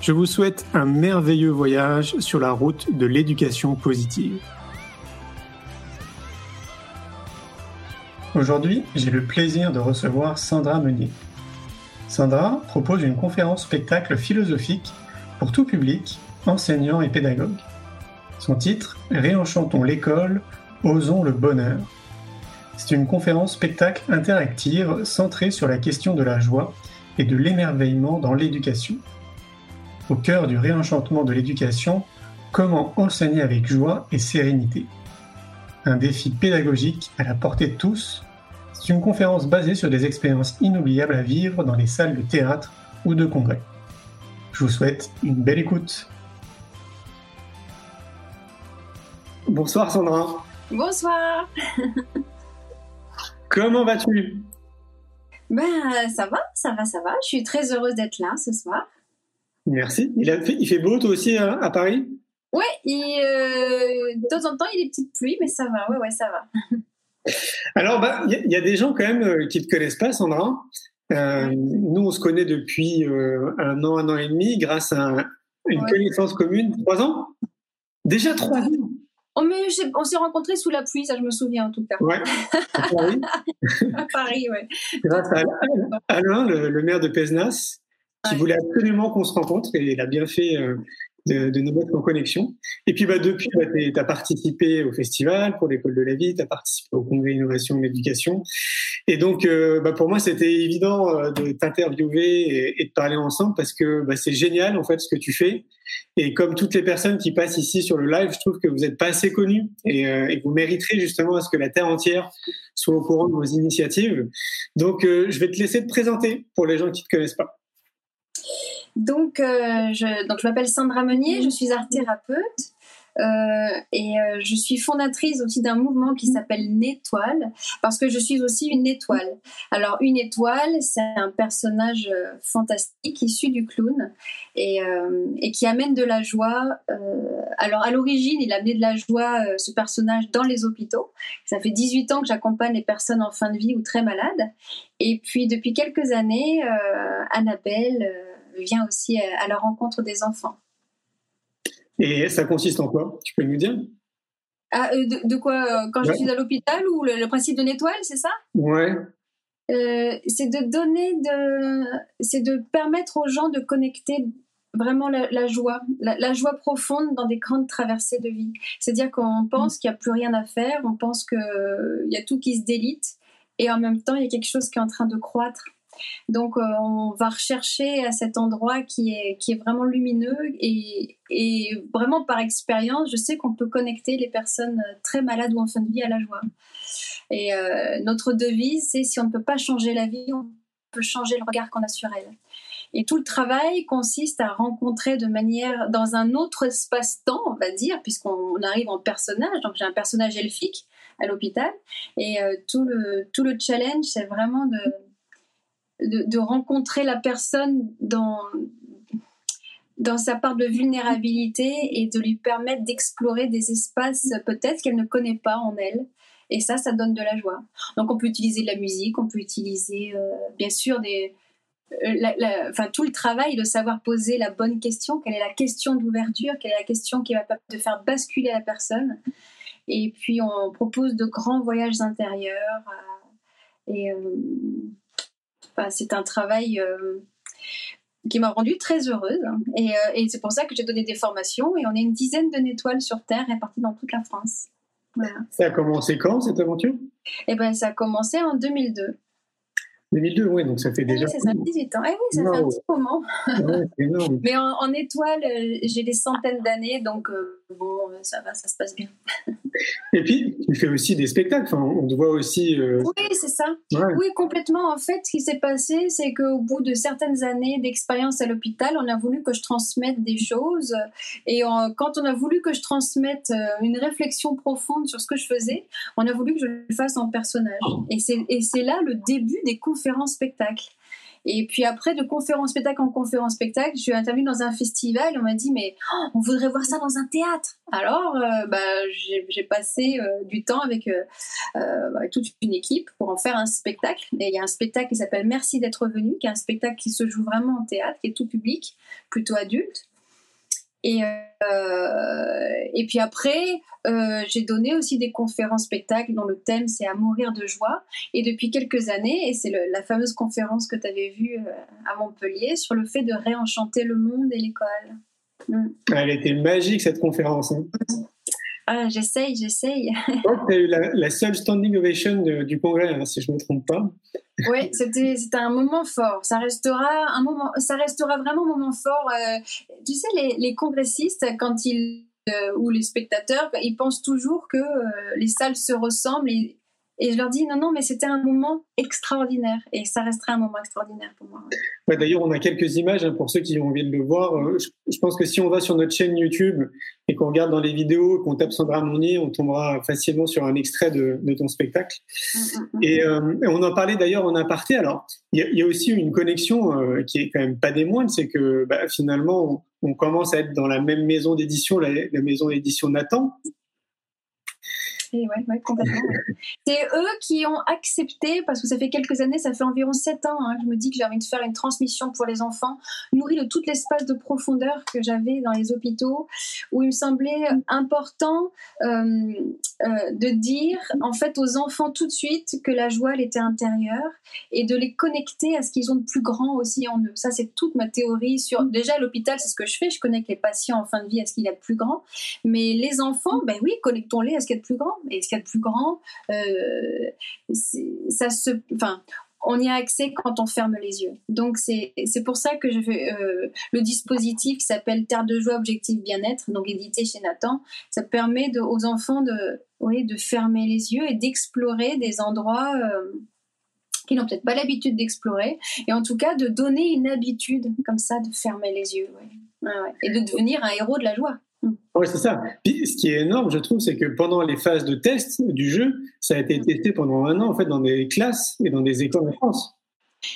Je vous souhaite un merveilleux voyage sur la route de l'éducation positive. Aujourd'hui, j'ai le plaisir de recevoir Sandra Meunier. Sandra propose une conférence spectacle philosophique pour tout public, enseignants et pédagogues. Son titre Réenchantons l'école, osons le bonheur. C'est une conférence spectacle interactive centrée sur la question de la joie et de l'émerveillement dans l'éducation au cœur du réenchantement de l'éducation, comment enseigner avec joie et sérénité. Un défi pédagogique à la portée de tous, c'est une conférence basée sur des expériences inoubliables à vivre dans les salles de théâtre ou de congrès. Je vous souhaite une belle écoute. Bonsoir Sandra. Bonsoir. Comment vas-tu? Ben ça va, ça va, ça va. Je suis très heureuse d'être là ce soir. Merci. Il, a fait, il fait beau toi aussi hein, à Paris? Ouais, euh, de temps en temps il y a des petites pluies, mais ça va, ouais, ouais, ça va. Alors, bah, il bah, y, y, a des gens quand même euh, qui ne te connaissent pas, Sandra. Euh, nous, on se connaît depuis euh, un an, un an et demi, grâce à une connaissance commune. Trois ans? Déjà trois ans Oh, on s'est rencontrés sous la pluie, ça je me souviens en tout cas. Ouais. À Paris. à Paris, ouais. Grâce à Alain, le, le maire de Pesnas, qui voulait absolument qu'on se rencontre et il a bien fait euh, de, de, nous mettre en connexion. Et puis bah, depuis, bah, tu as participé au festival pour l'école de la vie, tu as participé au congrès innovation et éducation. Et donc euh, bah, pour moi, c'était évident euh, de t'interviewer et, et, de parler ensemble parce que bah, c'est génial en fait ce que tu fais. Et comme toutes les personnes qui passent ici sur le live, je trouve que vous n'êtes pas assez connus et, euh, et, vous mériterez justement à ce que la terre entière soit au courant de vos initiatives. Donc je vais te laisser te présenter pour les gens qui ne te connaissent pas. Donc, euh, je, donc je m'appelle Sandra Meunier, je suis art thérapeute euh, et euh, je suis fondatrice aussi d'un mouvement qui s'appelle Nétoile parce que je suis aussi une étoile. Alors une étoile, c'est un personnage fantastique issu du clown et, et qui amène de la joie. Alors à l'origine, il amenait de la joie ce personnage dans les hôpitaux. Ça fait 18 ans que j'accompagne les personnes en fin de vie ou très malades. Et puis depuis quelques années, Annabelle vient aussi à la rencontre des enfants. Et ça consiste en quoi? Tu peux nous dire? Ah, euh, de, de, quoi euh, Quand ouais. je suis à l'hôpital ou le, le, principe de l'étoile, c'est ça? Ouais. Euh, c'est de donner, de, c'est de permettre aux gens de connecter vraiment la, la joie, la, la, joie profonde dans des grandes traversées de vie. C'est-à-dire qu'on pense qu'il n'y a plus rien à faire, on pense qu'il y a tout qui se délite, et en même temps, il y a quelque chose qui est en train de croître. Donc, euh, on va rechercher à cet endroit qui est, qui est vraiment lumineux et, vraiment par expérience, je sais qu'on peut connecter les personnes très malades ou en fin de vie à la joie. Et euh, notre devise, c'est si on ne peut pas changer la vie, on peut changer le regard qu'on a sur elle. Et tout le travail consiste à rencontrer de manière dans un autre espace-temps, on va dire, puisqu'on arrive en personnage. Donc j'ai un personnage elfique à l'hôpital, et euh, tout le tout le challenge, c'est vraiment de de, rencontrer la personne dans, dans sa part de vulnérabilité et de lui permettre d'explorer des espaces peut-être qu'elle ne connaît pas en elle. Et ça, ça donne de la joie. Donc on peut utiliser de la musique, on peut utiliser euh, bien sûr des, euh, enfin, tout le travail de savoir poser la bonne question, quelle est la question d'ouverture, quelle est la question qui va de faire basculer la personne? Et puis on propose de grands voyages intérieurs. Euh, et c'est un travail. Euh, qui m'a rendue très heureuse. Et, euh, et c'est pour ça que j'ai donné des formations. Et on est une dizaine de étoiles sur Terre réparties dans toute la France. Voilà. Ça a commencé quand cette aventure? Et ben, ça a commencé en 2002. 2002, oui, donc ça fait déjà. Oui, ça, 18 ans. Eh oui, ça Wow. fait un petit moment. Ouais, énorme. Mais en, en étoile, euh, j'ai des centaines d'années, donc euh, bon, euh, ça va, ça se passe bien. Et puis, tu fais aussi des spectacles. Enfin, on te voit aussi. euh, Oui, c'est ça. ouais. Oui, complètement. En fait, ce qui s'est passé, c'est qu'au bout de certaines années d'expérience à l'hôpital, on a voulu que je transmette des choses. Et quand on a voulu que je transmette euh, une réflexion profonde sur ce que je faisais, on a voulu que je le fasse en personnage. Et c'est et c'est là le début des conférences-spectacles. Et puis après, de conférence-spectacle en conférence-spectacle, je suis intervenue dans un festival. On m'a dit, mais oh, on voudrait voir ça dans un théâtre. Alors, euh, bah, j'ai passé euh, du temps avec euh, avec toute une équipe pour en faire un spectacle. Et il y a un spectacle qui s'appelle Merci d'être venu, qui est un spectacle qui se joue vraiment en théâtre, qui est tout public, plutôt adulte. Et, euh, et puis après, euh, j'ai donné aussi des conférences spectacles dont le thème c'est à mourir de joie. Et depuis quelques années, et c'est la fameuse conférence que tu avais vue euh, à Montpellier sur le fait de réenchanter le monde et l'école. Mm. Elle était magique cette conférence. Hein. Ah, j'essaye, j'essaye. Tu as eu la, la seule standing ovation de- du congrès, hein, si je ne me trompe pas. Oui, c'était un moment fort. Ça restera un moment, ça restera vraiment un moment fort. Euh, tu sais, les, les congressistes, quand ils euh, ou les spectateurs, ils pensent toujours que euh, les salles se ressemblent. Et je leur dis non, non, mais c'était un moment extraordinaire et ça restera un moment extraordinaire pour moi. Ouais, D'ailleurs, on a quelques images hein, pour ceux qui ont envie de le voir. Euh, Je, je pense que si on va sur notre chaîne YouTube et qu'on regarde dans les vidéos, qu'on tape Sandra Monnier, on tombera facilement sur un extrait de, de ton spectacle. Mm, mm, mm. Et, euh, et on en parlait d'ailleurs en aparté. Alors, il y, a- il y a aussi une connexion euh, qui est quand même pas des moindres, c'est que bah, finalement, on, on commence à être dans la même maison d'édition, la, la maison d'édition Nathan. Et ouais, complètement. C'est eux qui ont accepté, parce que ça fait quelques années, ça fait environ sept ans, hein, je me dis que j'ai envie de faire une transmission pour les enfants, nourrie de tout l'espace de profondeur que j'avais dans les hôpitaux, où il me semblait important euh, euh, de dire, en fait, aux enfants tout de suite que la joie, elle était intérieure, et de les connecter à ce qu'ils ont de plus grand aussi en eux. Ça, c'est toute ma théorie sur... Déjà, l'hôpital, c'est ce que je fais, je connecte les patients en fin de vie à ce qu'il y a de plus grand, mais les enfants, ben oui, connectons-les à ce qu'il y a de plus grand. Et ce qu'il y a de plus grand, euh, ça se, enfin, on y a accès quand on ferme les yeux. Donc c'est pour ça que je fais euh, le dispositif qui s'appelle Terre de joie, objectif bien-être, donc édité chez Nathan. Ça permet aux enfants de, oui, de fermer les yeux et d'explorer des endroits. euh, qu'ils n'ont peut-être pas l'habitude d'explorer, et en tout cas de donner une habitude comme ça de fermer les yeux, et de devenir un héros de la joie. Oui, c'est ça. Puis, ce qui est énorme, je trouve, c'est que pendant les phases de test du jeu, ça a été testé pendant un an en fait dans des classes et dans des écoles en France.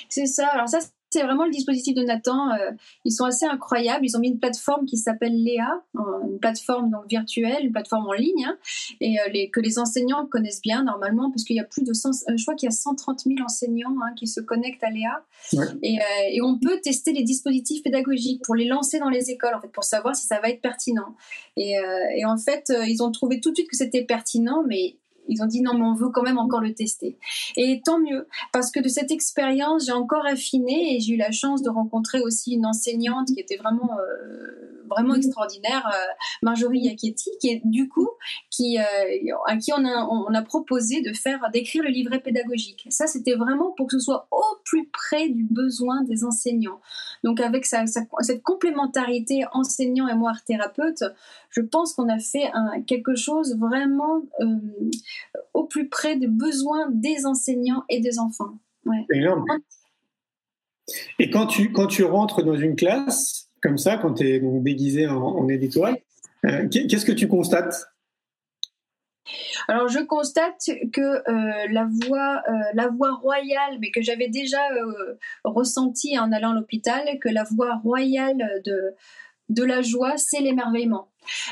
C'est ça. Alors ça, c'est vraiment le dispositif de Nathan. Euh, ils sont assez incroyables. Ils ont mis une plateforme qui s'appelle Léa, une plateforme donc virtuelle, une plateforme en ligne, hein, et euh, les, que les enseignants connaissent bien normalement, parce qu'il y a plus de 100, euh, je crois qu'il y a 130 000 enseignants hein, qui se connectent à Léa, Ouais. et, et on peut tester les dispositifs pédagogiques pour les lancer dans les écoles, en fait, pour savoir si ça va être pertinent. Et, et en fait, ils ont trouvé tout de suite que c'était pertinent, mais ils ont dit non, mais on veut quand même encore le tester. Et tant mieux, parce que de cette expérience, j'ai encore affiné et j'ai eu la chance de rencontrer aussi une enseignante qui était vraiment, euh, vraiment extraordinaire, euh, Marjorie Yacchetti, qui est du coup, qui, euh, à qui on a, on a proposé de faire, d'écrire le livret pédagogique. Ça, c'était vraiment pour que ce soit au plus près du besoin des enseignants. Donc, avec cette complémentarité enseignant et moi thérapeute, je pense qu'on a fait un, quelque chose vraiment euh, au plus près des besoins des enseignants et des enfants. Énorme. Et quand tu, quand tu rentres dans une classe, comme ça, quand tu es donc déguisé en, en éditoire, euh, qu'est- qu'est-ce que tu constates? Alors je constate que euh, la voix, euh, la voix royale, mais que j'avais déjà euh, ressenti en allant à l'hôpital, que la voix royale de de la joie, c'est l'émerveillement.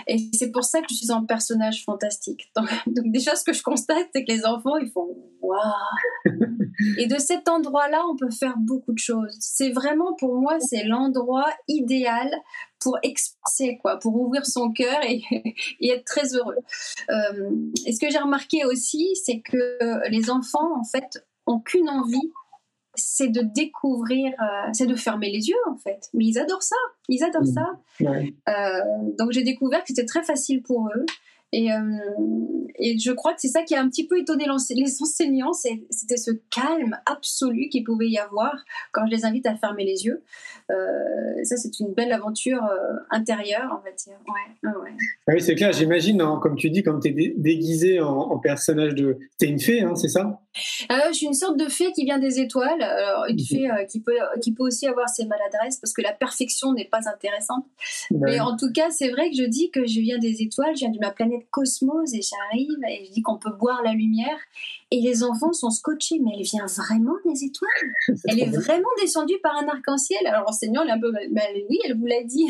Et c'est pour ça que je suis un personnage fantastique. Donc, déjà, ce que je constate, c'est que les enfants, ils font waouh. Et de cet endroit-là, on peut faire beaucoup de choses. C'est vraiment pour moi, c'est l'endroit idéal pour expanser, quoi, pour ouvrir son cœur et, et être très heureux. Euh, et ce que j'ai remarqué aussi, c'est que les enfants, en fait, ont qu'une envie, c'est de découvrir, euh, c'est de fermer les yeux en fait. Mais ils adorent ça, ils adorent Mm. ça. Ouais. Euh, donc j'ai découvert que c'était très facile pour eux. Et, euh, et je crois que c'est ça qui a un petit peu étonné les enseignants, c'était ce calme absolu qu'il pouvait y avoir quand je les invite à fermer les yeux. Ça, c'est une belle aventure intérieure, on va dire. Ouais, ouais, ouais. Ah Oui, c'est clair, j'imagine, hein, comme tu dis, quand tu es déguisé en, en personnage de. T'es une fée, hein, c'est ça? Euh, je suis une sorte de fée qui vient des étoiles, alors une Mhm. fée euh, qui, peut, qui peut aussi avoir ses maladresses parce que la perfection n'est pas intéressante. Ouais. Mais en tout cas, c'est vrai que je dis que je viens des étoiles, je viens de ma planète Cosmos et j'arrive et je dis qu'on peut boire la lumière. Et les enfants sont scotchés, mais elle vient vraiment des étoiles. Elle est vraiment descendue par un arc-en-ciel. Alors l'enseignant, il est un peu, bah, oui, elle vous l'a dit.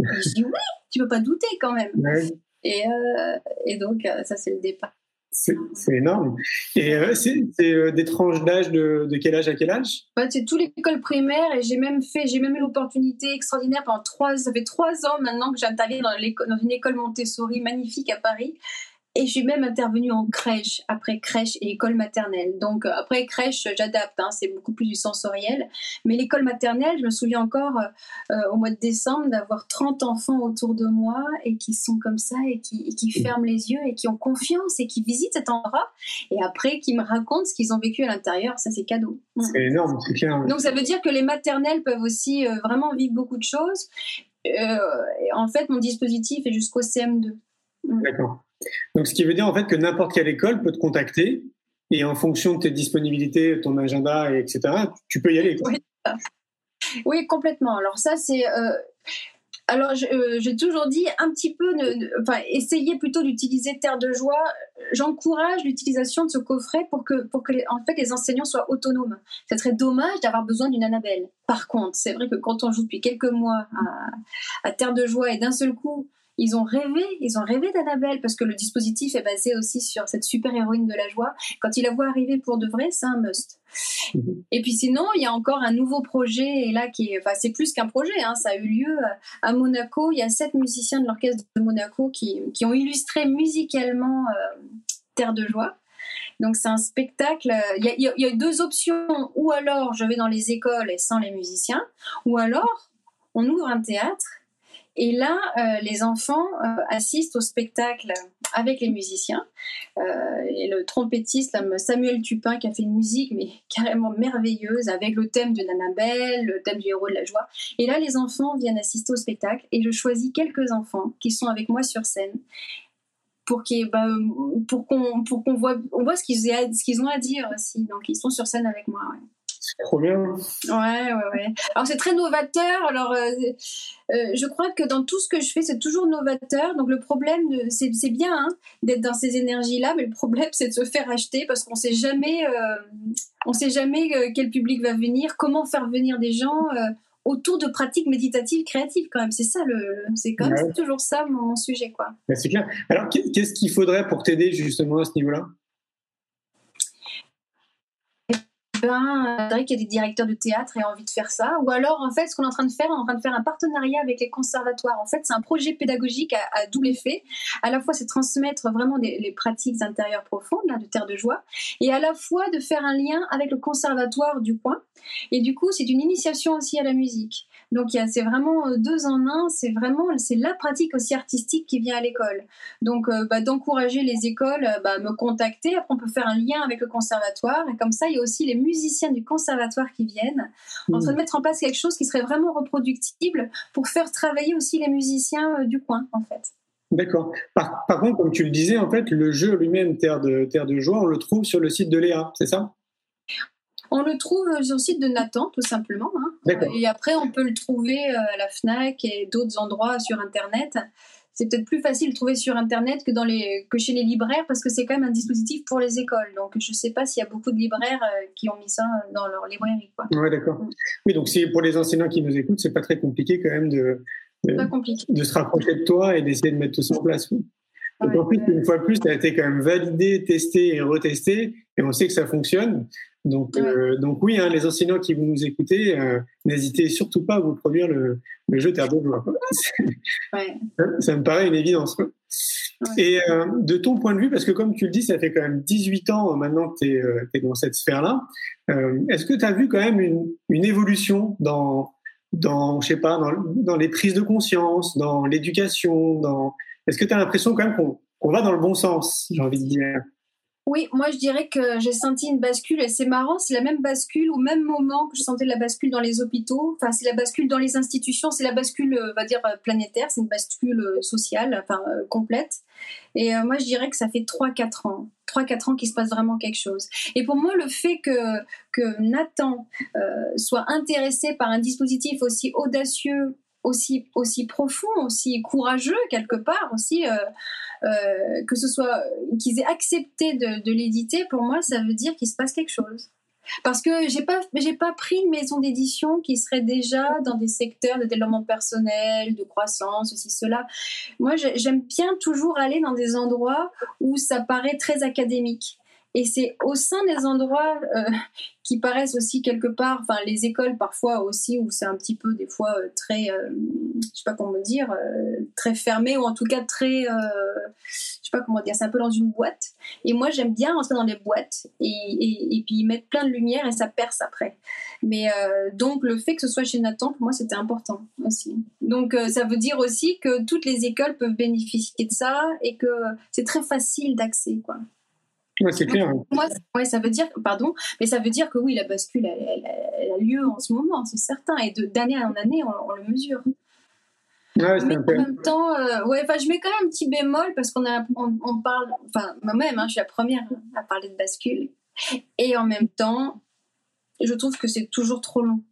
Et je dis oui, tu peux pas douter quand même. Ouais, Et, euh, et donc, ça, c'est le départ. C'est énorme. Et euh, c'est euh, des d'âge de, quel âge à quel âge? C'est toute l'école primaire et j'ai même fait, j'ai même eu l'opportunité extraordinaire pendant trois, ça fait trois ans maintenant que j'interviens dans une école Montessori magnifique à Paris. Et je suis même intervenue en crèche, après crèche et école maternelle. Donc euh, après crèche, j'adapte, hein, c'est beaucoup plus du sensoriel. Mais l'école maternelle, je me souviens encore euh, euh, au mois de décembre d'avoir 30 enfants autour de moi et qui sont comme ça et qui, et qui ferment les yeux et qui ont confiance et qui visitent cet endroit et après qui me racontent ce qu'ils ont vécu à l'intérieur. Ça, c'est cadeau. C'est énorme, c'est clair. Donc ça veut dire que les maternelles peuvent aussi euh, vraiment vivre beaucoup de choses. Euh, en fait, mon dispositif est jusqu'au CM2. D'accord. Donc, ce qui veut dire en fait que n'importe quelle école peut te contacter et en fonction de tes disponibilités, ton agenda, et etc., tu peux y aller. Oui. Complètement. Alors ça, c'est... euh, Alors, euh, j'ai toujours dit un petit peu, ne- enfin, essayer plutôt d'utiliser Terre de Joie. J'encourage l'utilisation de ce coffret pour que, pour que les, en fait, les enseignants soient autonomes. Ce serait dommage d'avoir besoin d'une Annabelle. Par contre, c'est vrai que quand on joue depuis quelques mois à Terre de Joie et d'un seul coup, ils ont rêvé, ils ont rêvé d'Annabelle parce que le dispositif est basé aussi sur cette super héroïne de la joie. Quand ils la voient arriver pour de vrai, c'est un must. Et puis sinon, il y a encore un nouveau projet, et là, qui est, enfin, c'est plus qu'un projet, hein, ça a eu lieu à Monaco. Il y a sept musiciens de l'orchestre de Monaco qui, qui ont illustré musicalement euh, Terre de joie. Donc c'est un spectacle. Il y, a, il y a- il y a deux options. Ou alors je vais dans les écoles et sans les musiciens, ou alors on ouvre un théâtre. Et là, euh, les enfants euh, assistent au spectacle avec les musiciens. Euh, le trompettiste, Samuel Tupin, qui a fait une musique mais carrément merveilleuse avec le thème de Annabelle, le thème du héros de la joie. Et là, les enfants viennent assister au spectacle et je choisis quelques enfants qui sont avec moi sur scène pour bah, qu'on pour qu'on voit on voit ce qu'ils ont à dire aussi. Donc ils sont sur scène avec moi. C'est trop bien. Ouais, ouais, ouais. Alors c'est très novateur. Alors euh, euh, je crois que dans tout ce que je fais, c'est toujours novateur. Donc le problème, de- c'est bien hein, d'être dans ces énergies-là, mais le problème, c'est de se faire acheter parce qu'on sait jamais, euh, on sait jamais euh, quel public va venir, comment faire venir des gens. euh, autour de pratiques méditatives créatives quand même c'est ça le c'est quand même Ouais. toujours ça mon, sujet quoi c'est clair. Alors, qu'est- qu'est-ce qu'il faudrait pour t'aider justement à ce niveau-là? Ben, qu'il y a des directeurs de théâtre et envie de faire ça. Ou alors, en fait, ce qu'on est en train de faire, on est en train de faire un partenariat avec les conservatoires. En fait, c'est un projet pédagogique à, à double effet. À la fois, c'est transmettre vraiment des- les pratiques intérieures profondes, là, de Terre de Joie, et à la fois de faire un lien avec le conservatoire du coin. Et du coup, c'est une initiation aussi à la musique. Donc, c'est vraiment euh, deux en un. C'est vraiment, c'est la pratique aussi artistique qui vient à l'école. Donc, euh, bah, d'encourager les écoles euh, bah, à me contacter. Après, on peut faire un lien avec le conservatoire. Et comme ça, il y a aussi les musiciens du conservatoire qui viennent, en train de mettre en place quelque chose qui serait vraiment reproductible pour faire travailler aussi les musiciens euh, du coin, en fait. D'accord. Par, par contre, comme tu le disais, en fait, le jeu lui-même, Terre de, Terre de Joie, on le trouve sur le site de Léa, c'est ça? On le trouve euh, sur le site de Nathan, tout simplement. hein. Et après, on peut le trouver euh, à la FNAC et d'autres endroits sur Internet. C'est peut-être plus facile de trouver sur Internet que, dans les, que chez les libraires parce que c'est quand même un dispositif pour les écoles. Donc, je ne sais pas s'il y a beaucoup de libraires euh, qui ont mis ça dans leur librairie. Ouais, d'accord. Oui, donc pour les enseignants qui nous écoutent, c'est pas très compliqué quand même de, de, Pas compliqué. de se rapprocher de toi et d'essayer de mettre tout ça en place. oui. En plus, une fois de plus, tu as été quand même validé, testé et retesté, et on sait que ça fonctionne. Donc, Ouais. euh, donc oui, hein, les enseignants qui vont nous écouter, euh, n'hésitez surtout pas à vous produire le, le jeu Terre de Joie. Ouais. ça, me paraît une évidence. quoi. Et euh, de ton point de vue, parce que comme tu le dis, ça fait quand même 18 ans maintenant que tu es, euh, dans cette sphère-là, euh, est-ce que tu as vu quand même une, une évolution dans, dans, je sais pas, dans, dans, les prises de conscience, dans l'éducation, dans... Est-ce que tu as l'impression quand même qu'on va dans le bon sens, j'ai envie de dire? Oui, moi je dirais que j'ai senti une bascule et c'est marrant, c'est la même bascule au même moment que je sentais la bascule dans les hôpitaux. Enfin, c'est la bascule dans les institutions, c'est la bascule, euh, on va dire, euh, planétaire, c'est une bascule euh, sociale, enfin, complète. Et moi je dirais que ça fait 3-4 ans. 3-4 ans qu'il se passe vraiment quelque chose. Et pour moi, le fait que, que Nathan soit intéressé par un dispositif aussi audacieux, aussi, profond, aussi courageux quelque part, aussi euh, que ce soit qu'ils aient accepté de, l'éditer, pour moi, ça veut dire qu'il se passe quelque chose. Parce que j'ai pas, j'ai pas pris une maison d'édition qui serait déjà dans des secteurs de développement personnel, de croissance, ceci, cela. Moi, j'aime bien toujours aller dans des endroits où ça paraît très académique. Et c'est au sein des endroits euh, qui paraissent aussi quelque part, enfin les écoles parfois aussi, où c'est un petit peu des fois euh, très, euh, je sais pas comment dire, très fermé ou en tout cas très, je sais pas comment dire, c'est un peu dans une boîte. Et moi j'aime bien rentrer dans les boîtes et, et, puis mettre plein de lumière et ça perce après. Mais donc le fait que ce soit chez Nathan, pour moi c'était important aussi. Donc ça veut dire aussi que toutes les écoles peuvent bénéficier de ça et que c'est très facile d'accès quoi. Ouais, c'est clair. Moi, ouais, ça veut dire, pardon, mais ça veut dire que oui, la bascule, elle, a lieu en ce moment, c'est certain, et d'année en année, on, le mesure. Ouais, mais en même temps, euh, ouais, je mets quand même un petit bémol parce qu'on on, on, parle, enfin, moi-même, hein, je suis la première à parler de bascule, et en même temps, je trouve que c'est toujours trop long.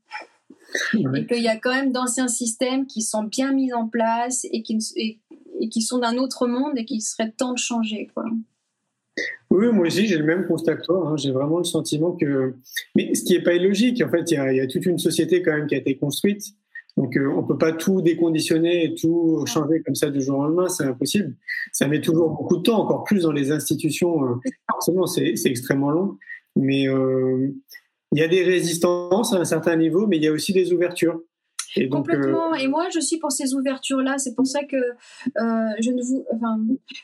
Et qu'il y a quand même d'anciens systèmes qui sont bien mis en place et qui, et qui sont d'un autre monde et qu'il serait temps de changer, quoi. Oui, moi aussi, j'ai le même constat que toi. Hein. J'ai vraiment le sentiment que. Mais ce qui n'est pas illogique, en fait, il y, a, toute une société quand même qui a été construite. Donc, euh, on ne peut pas tout déconditionner et tout changer comme ça du jour au lendemain, c'est impossible. Ça met toujours beaucoup de temps, encore plus dans les institutions. Euh, forcément, c'est extrêmement long. Mais euh, il y a des résistances à un certain niveau, mais il y a aussi des ouvertures. Et Complètement. Euh, et moi, je suis pour ces ouvertures-là. C'est pour ça que euh, je ne vous,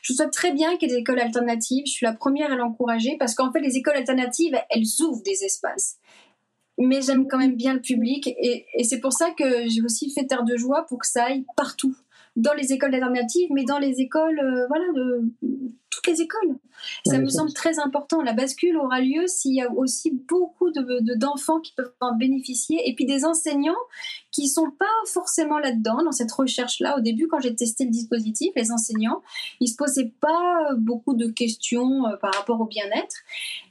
je souhaite très bien qu'il y ait des écoles alternatives. Je suis la première à l'encourager parce qu'en fait, les écoles alternatives, elles ouvrent des espaces. Mais j'aime quand même bien le public et, et c'est pour ça que j'ai aussi fait Terre de joie pour que ça aille partout dans les écoles alternatives, mais dans les écoles, euh, voilà, de toutes les écoles. Ça me semble très important. La bascule aura lieu s'il y a aussi beaucoup de, d'enfants qui peuvent en bénéficier, et puis des enseignants qui sont pas forcément là-dedans, dans cette recherche-là. Au début, quand j'ai testé le dispositif, les enseignants, ils se posaient pas beaucoup de questions euh, par rapport au bien-être,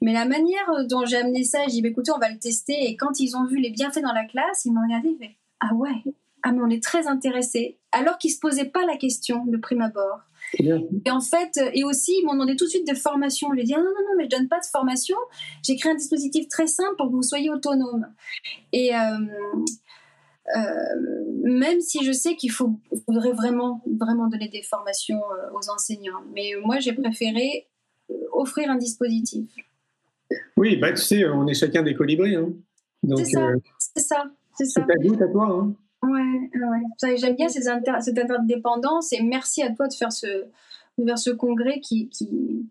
mais la manière dont j'ai amené ça, j'ai dit, bah, écoutez, on va le tester, et quand ils ont vu les bienfaits dans la classe, ils m'ont regardé, ah ouais, ah mais on est très intéressé, alors qu'ils se posaient pas la question de prime abord. Et en fait, et aussi, ils m'ont demandé tout de suite des formations. J'ai dit, ah non, non, non, mais je donne pas de formation. J'ai créé un dispositif très simple pour que vous soyez autonome. Et euh, euh, même si je sais qu'il faut, faudrait vraiment, vraiment donner des formations euh, aux enseignants. Mais moi, j'ai préféré offrir un dispositif. Oui, bah, tu sais, on est chacun des colibris. Hein. C'est ça, c'est ça. C'est ta goutte à toi. Hein. Ouais, ouais. J'aime bien cette, interdépendance et merci à toi de faire ce, vers ce congrès qui, qui,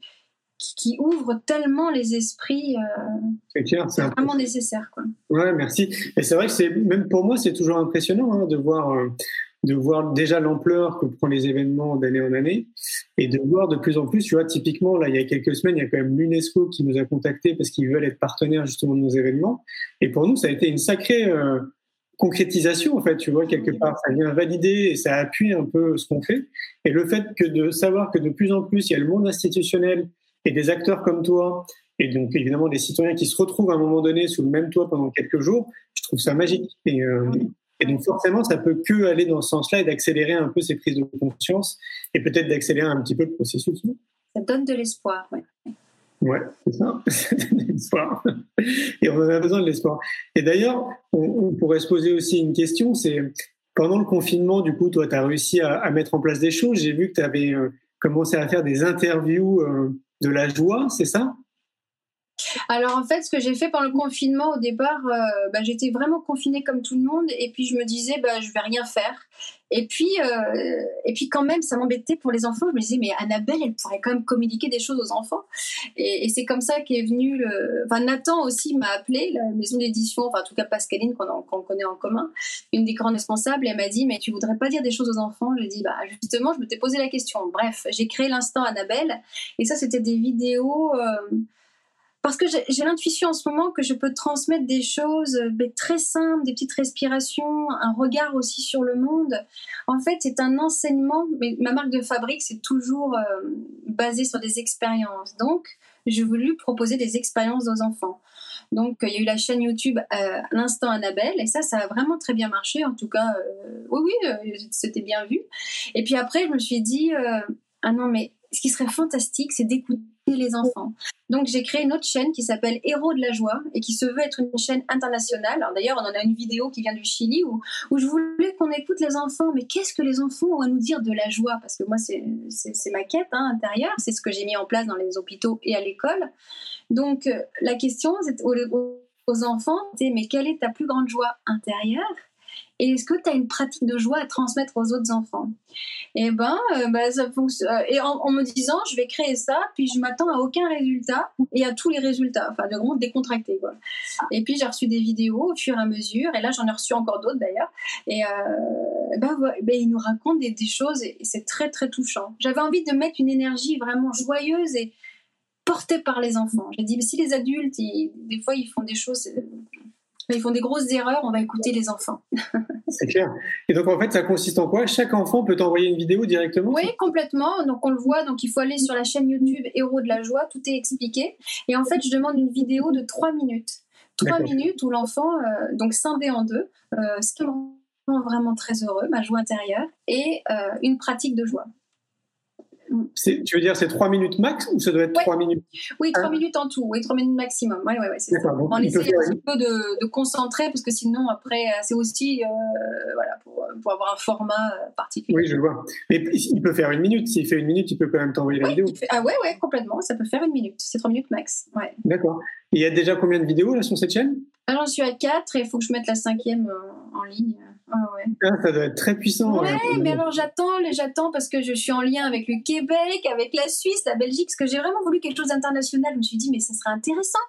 qui, ouvre tellement les esprits. Euh, c'est vraiment nécessaire. Quoi. Ouais, merci. Et c'est vrai que c'est même pour moi, c'est toujours impressionnant hein, de voir. Euh, de voir déjà l'ampleur que prend les événements d'année en année et de voir de plus en plus, tu vois, typiquement, là, il y a quelques semaines, il y a quand même l'UNESCO qui nous a contactés parce qu'ils veulent être partenaires justement de nos événements. Et pour nous, ça a été une sacrée, euh, concrétisation, en fait, tu vois, quelque part. Ça vient valider et ça appuie un peu ce qu'on fait. Et le fait que de savoir que de plus en plus, il y a le monde institutionnel et des acteurs comme toi, et donc évidemment des citoyens qui se retrouvent à un moment donné sous le même toit pendant quelques jours, je trouve ça magique. Et, euh, donc forcément, ça peut que aller dans ce sens-là et d'accélérer un peu ces prises de conscience et peut-être d'accélérer un petit peu le processus. Ça donne de l'espoir, oui. Ouais, c'est ça, l'espoir. Et on en a besoin de l'espoir. Et d'ailleurs, on, pourrait se poser aussi une question, c'est pendant le confinement, du coup, toi, tu as réussi à, mettre en place des choses. J'ai vu que tu avais euh, commencé à faire des interviews euh, de la joie, c'est ça? Alors en fait, ce que j'ai fait pendant le confinement, au départ, euh, bah, j'étais vraiment confinée comme tout le monde, et puis je me disais, bah, je vais rien faire. Et puis, euh, et puis quand même, ça m'embêtait pour les enfants. Je me disais, mais Annabelle, elle pourrait quand même communiquer des choses aux enfants. Et, c'est comme ça qu'est venu. Enfin, Nathan aussi m'a appelé, la maison d'édition, enfin en tout cas Pascaline, qu'on connaît en commun, une des grandes responsables, et elle m'a dit, mais tu voudrais pas dire des choses aux enfants? J'ai dit, bah justement, je me t'ai posé la question. Bref, j'ai créé l'instant Annabelle, et ça, c'était des vidéos. Euh, parce que j'ai l'intuition en ce moment que je peux transmettre des choses euh, très simples, des petites respirations, un regard aussi sur le monde. En fait, c'est un enseignement, mais ma marque de fabrique, c'est toujours euh, basé sur des expériences. Donc, j'ai voulu proposer des expériences aux enfants. Donc, il y a eu la chaîne YouTube euh, L'Instant Annabelle, et ça, ça a vraiment très bien marché. En tout cas, oui, oui, c'était bien vu. Et puis après, je me suis dit, ah non, mais ce qui serait fantastique, c'est d'écouter les enfants. Donc j'ai créé une autre chaîne qui s'appelle Héros de la joie et qui se veut être une chaîne internationale. D'ailleurs, on en a une vidéo qui vient du Chili où, où je voulais qu'on écoute les enfants. Mais qu'est-ce que les enfants ont à nous dire de la joie? Parce que moi, c'est ma quête hein, intérieure, c'est ce que j'ai mis en place dans les hôpitaux et à l'école. Donc euh, la question aux, aux enfants, c'est mais quelle est ta plus grande joie intérieure? Et est-ce que tu as une pratique de joie à transmettre aux autres enfants? Et eh ben, euh, bah, ça fonctionne. Euh, et en, me disant, je vais créer ça, puis je m'attends à aucun résultat et à tous les résultats, enfin de vraiment décontracté. Et puis j'ai reçu des vidéos au fur et à mesure, et là j'en ai reçu encore d'autres d'ailleurs. Et ben, ils nous racontent des, choses et, c'est très très touchant. J'avais envie de mettre une énergie vraiment joyeuse et portée par les enfants. J'ai dit, mais si les adultes, des fois ils font des choses ils font des grosses erreurs, on va écouter les enfants. C'est clair. Et donc en fait, ça consiste en quoi? Chaque enfant peut envoyer une vidéo directement Oui, complètement. Donc on le voit, donc il faut aller sur la chaîne YouTube Héros de la joie, tout est expliqué. Et en fait, je demande une vidéo de 3 minutes. 3 minutes où l'enfant, euh, donc scindé en deux, euh, ce qui me rend vraiment très heureux, ma joie intérieure, et euh, une pratique de joie. Tu veux dire c'est 3 minutes max ou ça doit être 3 minutes Oui, 3 minutes en tout, oui, 3 minutes maximum. Ouais, ouais, ouais, c'est ça. On essaie un petit peu de, de, concentrer parce que sinon, après, euh, c'est aussi euh, voilà, pour, pour, avoir un format euh, particulier. Oui, je vois. Mais il peut faire une minute. S'il fait une minute, il peut quand même t'envoyer la vidéo. Ah ouais, ouais, complètement. Ça peut faire une minute. C'est 3 minutes max. Ouais. D'accord. Et il y a déjà combien de vidéos là sur cette chaîne? Alors, je suis à 4 et il faut que je mette la cinquième en ligne. Ah ouais. Ah, ça doit être très puissant. Ouais, mais alors j'attends, j'attends parce que je suis en lien avec le Québec, avec la Suisse, la Belgique, parce que j'ai vraiment voulu quelque chose d'international. Je me suis dit, mais ça serait intéressant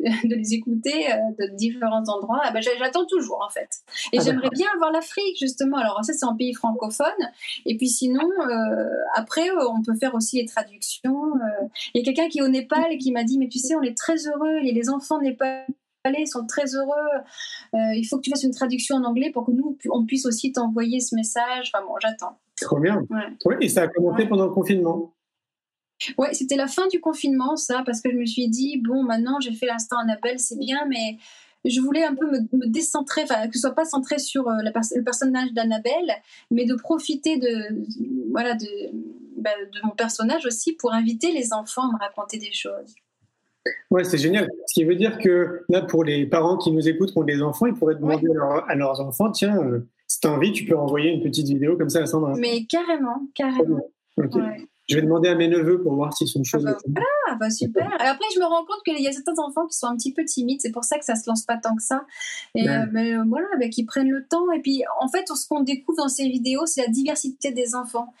de les écouter euh, de différents endroits. Ah ben, j'attends toujours en fait. Et ah, j'aimerais bien avoir l'Afrique justement. Alors ça c'est en pays francophone. Et puis sinon, euh, après euh, on peut faire aussi les traductions. Il y a quelqu'un qui est au Népal et qui m'a dit, mais tu sais, on est très heureux. Et les enfants népalais ils sont très heureux. Euh, il faut que tu fasses une traduction en anglais pour que nous, on puisse aussi t'envoyer ce message. Enfin bon, j'attends. Trop bien. Et ça a commencé pendant le confinement Ouais, c'était la fin du confinement, ça, parce que je me suis dit, bon, maintenant j'ai fait l'instant Annabelle, c'est bien, mais je voulais un peu me, décentrer, enfin, que ce soit pas centré sur euh, le personnage d'Annabelle, mais de profiter de, voilà, de, bah, de mon personnage aussi pour inviter les enfants à me raconter des choses. Ouais, c'est génial. Ce qui veut dire que là, pour les parents qui nous écoutent, qui ont des enfants, ils pourraient demander à, leurs enfants, tiens, euh, si tu as envie, tu peux envoyer une petite vidéo comme ça à Sandra. Mais carrément, carrément. Je vais demander à mes neveux pour voir s'ils sont chauds. Ah bah, ah bah super. Et après, je me rends compte qu'il y a certains enfants qui sont un petit peu timides. C'est pour ça que ça se lance pas tant que ça. Et euh, mais, euh, voilà, bah, qu'ils prennent le temps. Et puis, en fait, ce qu'on découvre dans ces vidéos, c'est la diversité des enfants.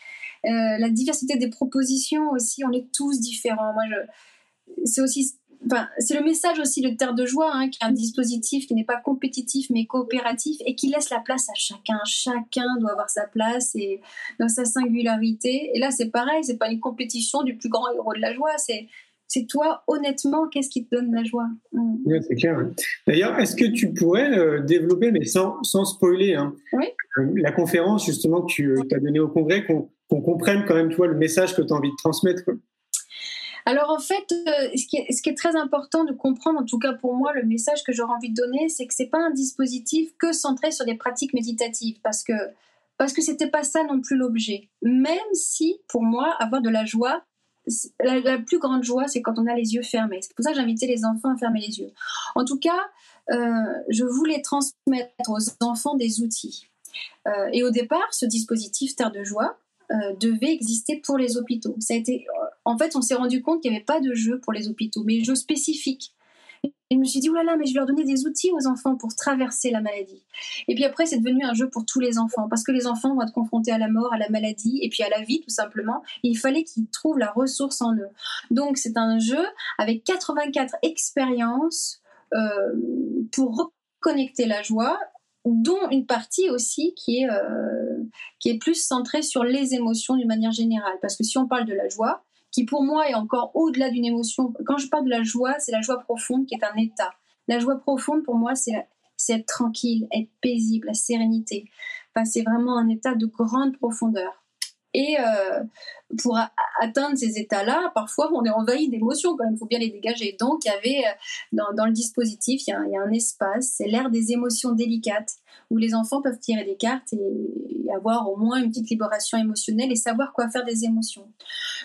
la diversité des propositions aussi. On est tous différents. Moi, je... c'est aussi c'est le message aussi de Terre de Joie, hein, qui est un dispositif qui n'est pas compétitif mais coopératif et qui laisse la place à chacun. Chacun doit avoir sa place et dans sa singularité. Et là, c'est pareil, c'est pas une compétition du plus grand héros de la joie, c'est c'est toi, honnêtement, qu'est-ce qui te donne la joie? Mm. C'est clair. D'ailleurs, est-ce que tu pourrais euh, développer, mais sans, sans spoiler, hein, euh, la conférence justement que tu as donnée au congrès, qu'on comprenne quand même toi le message que tu as envie de transmettre alors en fait, euh, ce, qui est, très important de comprendre, en tout cas pour moi, le message que j'aurais envie de donner, c'est que c'est pas un dispositif que centré sur des pratiques méditatives, parce que parce que pas ça non plus l'objet. Même si, pour moi, avoir de la joie, la, plus grande joie, c'est quand on a les yeux fermés. C'est pour ça que j'invitais les enfants à fermer les yeux. En tout cas, euh, je voulais transmettre aux enfants des outils. Euh, et au départ, ce dispositif Terre de joie, euh, devait exister pour les hôpitaux. Ça a été, euh, en fait, on s'est rendu compte qu'il n'y avait pas de jeu pour les hôpitaux, mais jeu spécifique. Et je me suis dit, là, mais je vais leur donner des outils aux enfants pour traverser la maladie. Et puis après, c'est devenu un jeu pour tous les enfants, parce que les enfants vont être confrontés à la mort, à la maladie, et puis à la vie, tout simplement. Il fallait qu'ils trouvent la ressource en eux. Donc, c'est un jeu avec 84 expériences euh, pour reconnecter la joie, dont une partie aussi qui est, euh, qui est plus centrée sur les émotions d'une manière générale. Parce que si on parle de la joie, qui pour moi est encore au-delà d'une émotion. Quand je parle de la joie, c'est la joie profonde qui est un état. La joie profonde, pour moi, c'est être tranquille, être paisible, la sérénité. Enfin, c'est vraiment un état de grande profondeur. Et euh, pour atteindre ces états-là, parfois on est envahi d'émotions quand même, il faut bien les dégager. Donc il y avait euh, dans, le dispositif, il y, a, un espace, c'est l'ère des émotions délicates, où les enfants peuvent tirer des cartes et avoir au moins une petite libération émotionnelle et savoir quoi faire des émotions.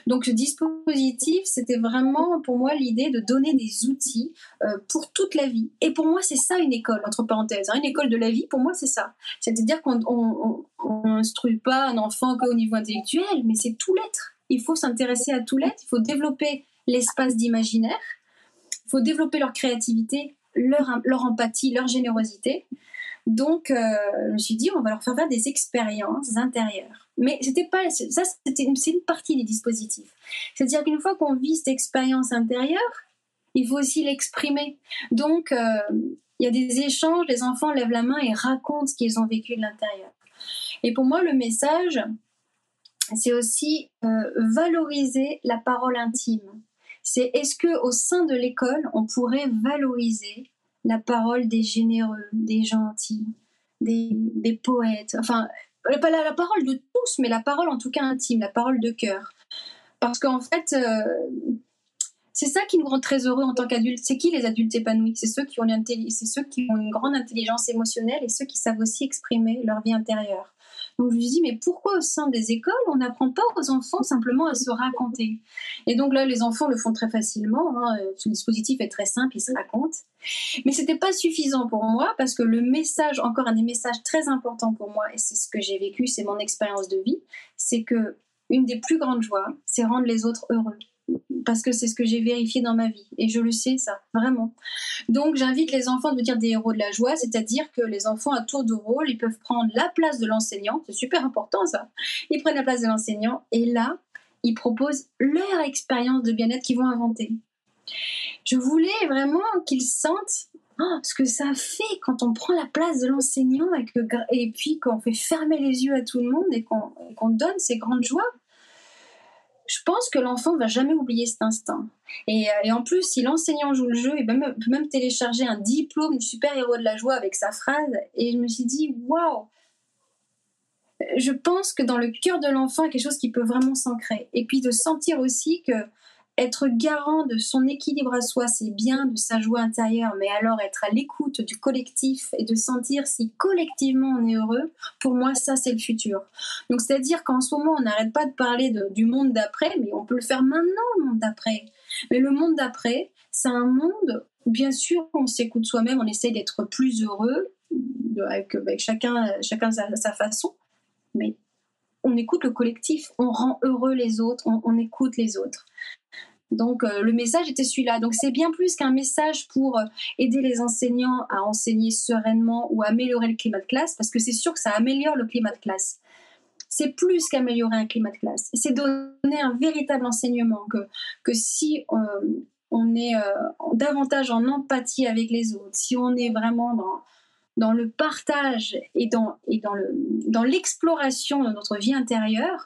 Donc ce dispositif, c'était vraiment pour moi l'idée de donner des outils euh, pour toute la vie. Et pour moi, c'est ça une école, entre parenthèses. Hein. Une école de la vie, pour moi, c'est ça. C'est-à-dire qu'on n'instruit pas un enfant qu'au niveau intellectuel, mais c'est tout l'être. Il faut s'intéresser à tout l'être, il faut développer l'espace d'imaginaire, il faut développer leur créativité, leur, leur empathie, leur générosité. Donc, euh, je me suis dit, on va leur faire faire des expériences intérieures. Mais c'était pas ça, c'était c'est une partie des dispositifs. C'est-à-dire qu'une fois qu'on vit cette expérience intérieure, il faut aussi l'exprimer. Donc, euh, il y a des échanges, les enfants lèvent la main et racontent ce qu'ils ont vécu de l'intérieur. Et pour moi, le message, c'est aussi euh, valoriser la parole intime. C'est est-ce que au sein de l'école, on pourrait valoriser la parole des généreux, des gentils, des, poètes, enfin, pas la, parole de tous, mais la parole en tout cas intime, la parole de cœur. Parce qu'en fait, euh, c'est ça qui nous rend très heureux en tant qu'adultes. C'est qui les adultes épanouis? C'est ceux, qui ont c'est ceux qui ont une grande intelligence émotionnelle et ceux qui savent aussi exprimer leur vie intérieure. Donc je me dis, mais pourquoi au sein des écoles, on n'apprend pas aux enfants simplement à se raconter? Et donc là, les enfants le font très facilement. Hein. Ce dispositif est très simple, ils se racontent. Mais c'était pas suffisant pour moi parce que le message, encore un des messages très importants pour moi, et c'est ce que j'ai vécu, c'est mon expérience de vie, c'est que une des plus grandes joies, c'est rendre les autres heureux parce que c'est ce que j'ai vérifié dans ma vie et je le sais ça vraiment. Donc j'invite les enfants de dire des héros de la joie, c'est-à-dire que les enfants à tour de rôle, ils peuvent prendre la place de l'enseignant, c'est super important ça. Ils prennent la place de l'enseignant et là, ils proposent leur expérience de bien-être qu'ils vont inventer. Je voulais vraiment qu'ils sentent oh, ce que ça fait quand on prend la place de l'enseignant et, que, et puis qu'on fait fermer les yeux à tout le monde et qu'on donne ces grandes joies je pense que l'enfant va jamais oublier cet instinct. Et, euh, en plus, si l'enseignant joue le jeu, il peut même, télécharger un diplôme du super-héros de la joie avec sa phrase. Et je me suis dit, waouh Je pense que dans le cœur de l'enfant, il y a quelque chose qui peut vraiment s'ancrer. Et puis de sentir aussi que être garant de son équilibre à soi, c'est bien, de sa joie intérieure, mais alors être à l'écoute du collectif et de sentir si collectivement on est heureux, pour moi, ça, c'est le futur. Donc, c'est-à-dire qu'en ce moment, on n'arrête pas de parler du monde d'après, mais on peut le faire maintenant, le monde d'après. Mais le monde d'après, c'est un monde où, bien sûr, on s'écoute soi-même, on essaye d'être plus heureux, avec, chacun, chacun sa, sa façon, mais on écoute le collectif, on rend heureux les autres, on écoute les autres. Donc euh, le message était celui-là. Donc c'est bien plus qu'un message pour euh, aider les enseignants à enseigner sereinement ou améliorer le climat de classe, parce que c'est sûr que ça améliore le climat de classe. C'est plus qu'améliorer un climat de classe. C'est donner un véritable enseignement que, que si euh, on est davantage en empathie avec les autres, si on est vraiment dans, dans le partage et dans, et dans, le, dans l'exploration de notre vie intérieure,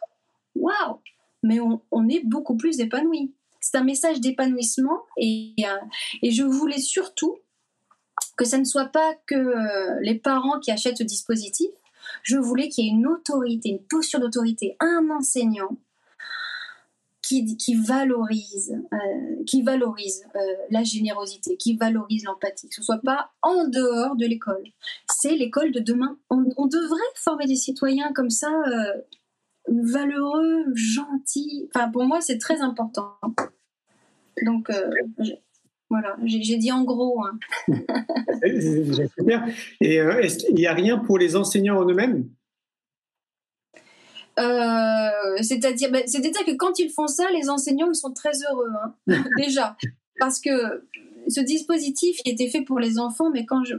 waouh Mais on, est beaucoup plus épanoui c'est un message d'épanouissement et, euh, et je voulais surtout que ça ne soit pas que euh, les parents qui achètent ce dispositif. Je voulais qu'il y ait une autorité, une posture d'autorité, un enseignant qui, qui valorise, euh, qui valorise la générosité, qui valorise l'empathie, que ce soit pas en dehors de l'école. C'est l'école de demain. On, devrait former des citoyens comme ça valeureux, gentil. Enfin, pour moi, c'est très important. Donc, euh, voilà, j'ai dit en gros. Hein. c'est super. Et euh, il n'y a rien pour les enseignants en eux-mêmes? Euh, c'est-à-dire, ben, c'est-à-dire que quand ils font ça, les enseignants ils sont très heureux, hein, déjà, parce que ce dispositif était fait pour les enfants, mais quand je,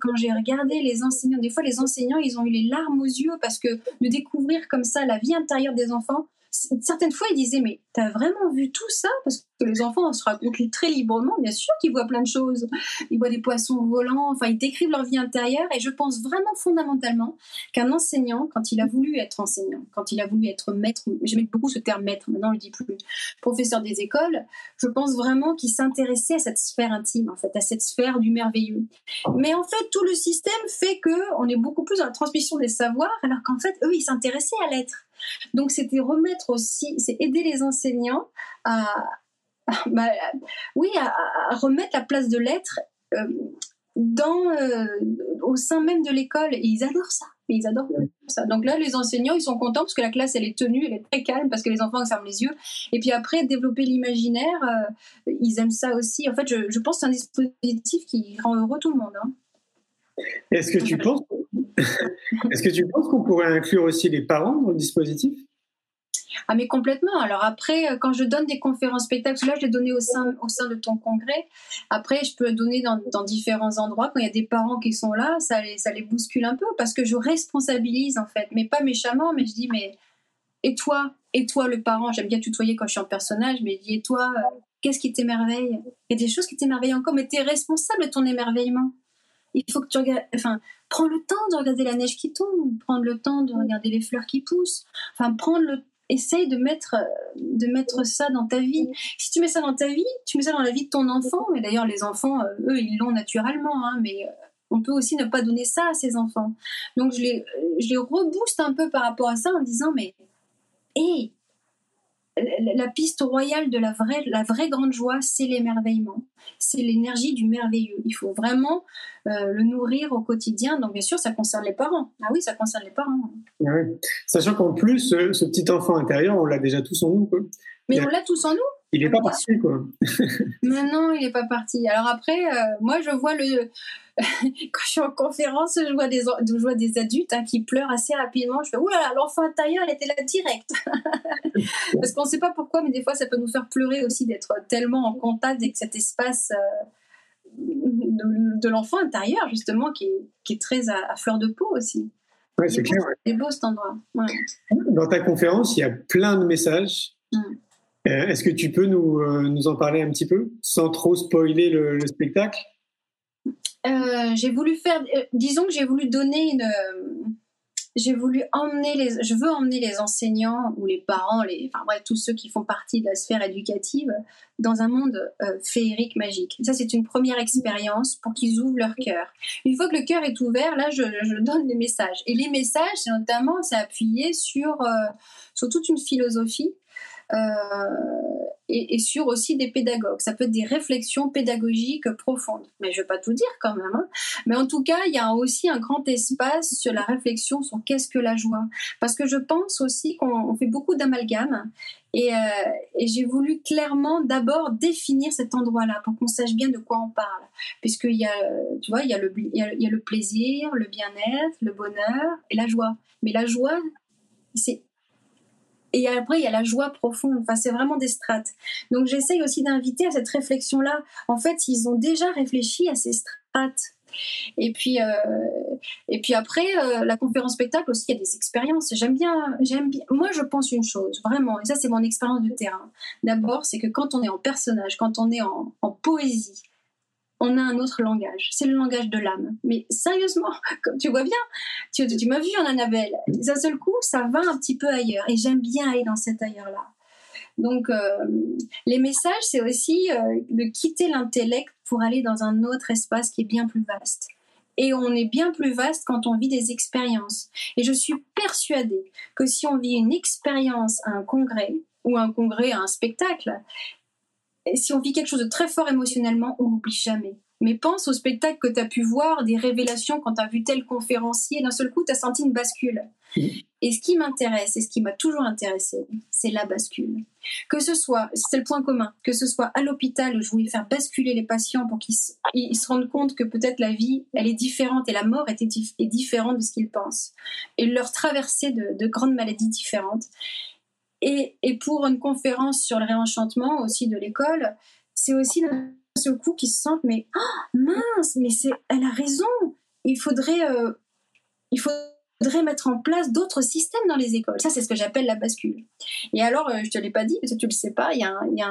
quand j'ai regardé les enseignants, des fois les enseignants, ils ont eu les larmes aux yeux parce que de découvrir comme ça la vie intérieure des enfants, certaines fois, ils disaient, mais t'as vraiment vu tout ça? Parce que les enfants se racontent très librement, bien sûr qu'ils voient plein de choses. Ils voient des poissons volants, enfin, ils décrivent leur vie intérieure. Et je pense vraiment fondamentalement qu'un enseignant, quand il a voulu être enseignant, quand il a voulu être maître, j'aime beaucoup ce terme maître, maintenant je le dis plus, professeur des écoles, je pense vraiment qu'il s'intéressait à cette sphère intime, en fait, à cette sphère du merveilleux. Mais en fait, tout le système fait que on est beaucoup plus dans la transmission des savoirs, alors qu'en fait, eux, ils s'intéressaient à l'être. Donc c'était remettre aussi, c'est aider les enseignants à, bah, oui, à, remettre la place de l'être euh, dans euh, au sein même de l'école. Et ils adorent ça. Ils adorent ça. Donc là, les enseignants, ils sont contents parce que la classe, elle est tenue, elle est très calme parce que les enfants ferment les yeux. Et puis après, développer l'imaginaire, euh, ils aiment ça aussi. En fait, je, pense que c'est un dispositif qui rend heureux tout le monde. Hein. Est-ce que tu penses, est-ce que tu penses qu'on pourrait inclure aussi les parents dans le dispositif? Ah mais complètement. Alors après, euh, quand je donne des conférences spectacles, là je l'ai donné au sein, au sein de ton congrès. Après, je peux donner dans, différents endroits. Quand il y a des parents qui sont là, ça les, ça les bouscule un peu parce que je responsabilise en fait, mais pas méchamment, mais je dis mais et toi, et toi le parent, j'aime bien tutoyer quand je suis en personnage, mais dis et toi, euh, qu'est-ce qui t'émerveille? Il y a des choses qui t'émerveillent encore, mais tu es responsable de ton émerveillement il faut que tu regardes, enfin, prends le temps de regarder la neige qui tombe, prendre le temps de regarder les fleurs qui poussent, enfin, prendre le essaye de mettre de mettre ça dans ta vie. Si tu mets ça dans ta vie, tu mets ça dans la vie de ton enfant. Et d'ailleurs, les enfants, euh, eux, ils l'ont naturellement, hein, mais euh, on peut aussi ne pas donner ça à ses enfants. Donc je les je les rebooste un peu par rapport à ça en disant mais hé, la piste royale de la vraie, la vraie grande joie, c'est l'émerveillement, c'est l'énergie du merveilleux. Il faut vraiment euh, le nourrir au quotidien. Donc bien sûr, ça concerne les parents. Ah oui, ça concerne les parents. Ah Sachant qu'en plus, ce, petit enfant intérieur, on l'a déjà tous en nous. Mais on l'a tous en nous. Il n'est pas parti, quoi. Mais non, il n'est pas parti. Alors après, euh, moi, je vois le. Quand je suis en conférence, je vois des, je vois des adultes hein, qui pleurent assez rapidement. Je fais, oulala, l'enfant intérieur, elle était là direct. Parce qu'on ne sait pas pourquoi, mais des fois, ça peut nous faire pleurer aussi d'être tellement en contact avec cet espace euh, de, l'enfant intérieur, justement, qui est, qui est très à, fleur de peau aussi. Ouais, c'est clair. C'est beau cet endroit. Dans ta conférence, il y a plein de messages. Mm. Euh, est-ce que tu peux nous, euh, nous, en parler un petit peu, sans trop spoiler le, spectacle? Euh, J'ai voulu faire, disons que j'ai voulu donner une, j'ai voulu emmener les, je veux emmener les enseignants ou les parents, les, enfin bref, tous ceux qui font partie de la sphère éducative dans un monde féerique, magique. ça, c'est une première expérience pour qu'ils ouvrent leur cœur. Une fois que le cœur est ouvert, là, je, donne des messages. Et les messages, notamment, c'est appuyé sur, sur toute une philosophie euh, et, sur aussi des pédagogues. Ça peut être des réflexions pédagogiques profondes. Mais je ne vais pas tout dire quand même. Hein. Mais en tout cas, il y a aussi un grand espace sur la réflexion sur qu'est-ce que la joie. Parce que je pense aussi qu'on fait beaucoup d'amalgames. Et, euh, et j'ai voulu clairement d'abord définir cet endroit-là pour qu'on sache bien de quoi on parle. Puisqu'il y a, tu vois, il y a le plaisir, le bien-être, le bonheur et la joie. Mais la joie, c'est et après, il y a la joie profonde. Enfin, c'est vraiment des strates. Donc, j'essaye aussi d'inviter à cette réflexion-là. En fait, ils ont déjà réfléchi à ces strates. Et puis, euh, et puis après, euh, la conférence spectacle aussi, il y a des expériences. J'aime bien, j'aime. Moi, je pense une chose, vraiment, et ça, c'est mon expérience de terrain. D'abord, c'est que quand on est en personnage, quand on est en poésie, on a un autre langage. C'est le langage de l'âme. Mais sérieusement, comme tu vois bien, tu, tu m'as vu en Annabelle. D'un seul coup, ça va un petit peu ailleurs. Et j'aime bien aller dans cet ailleurs-là. Donc, euh, les messages, c'est aussi euh, de quitter l'intellect pour aller dans un autre espace qui est bien plus vaste. Et on est bien plus vaste quand on vit des expériences. Et je suis persuadée que si on vit une expérience à un congrès, ou un congrès à un spectacle, si on vit quelque chose de très fort émotionnellement, on n'oublie jamais. Mais pense au spectacle que tu as pu voir, des révélations quand tu as vu tel conférencier, d'un seul coup, tu as senti une bascule. Et ce qui m'intéresse, et ce qui m'a toujours intéressé, c'est la bascule. Que ce soit, c'est le point commun, que ce soit à l'hôpital où je voulais faire basculer les patients pour qu'ils se rendent compte que peut-être la vie, elle est différente et la mort est, différente de ce qu'ils pensent. Et leur traverser de, de grandes maladies différentes. Et, pour une conférence sur le réenchantement aussi de l'école, c'est aussi de seul coup qui se sentent mais oh, mince, mais c'est, elle a raison. Il faudrait, euh, il faudrait mettre en place d'autres systèmes dans les écoles. Ça, c'est ce que j'appelle la bascule. Et alors, je te l'ai pas dit parce que tu le sais pas, il y, y y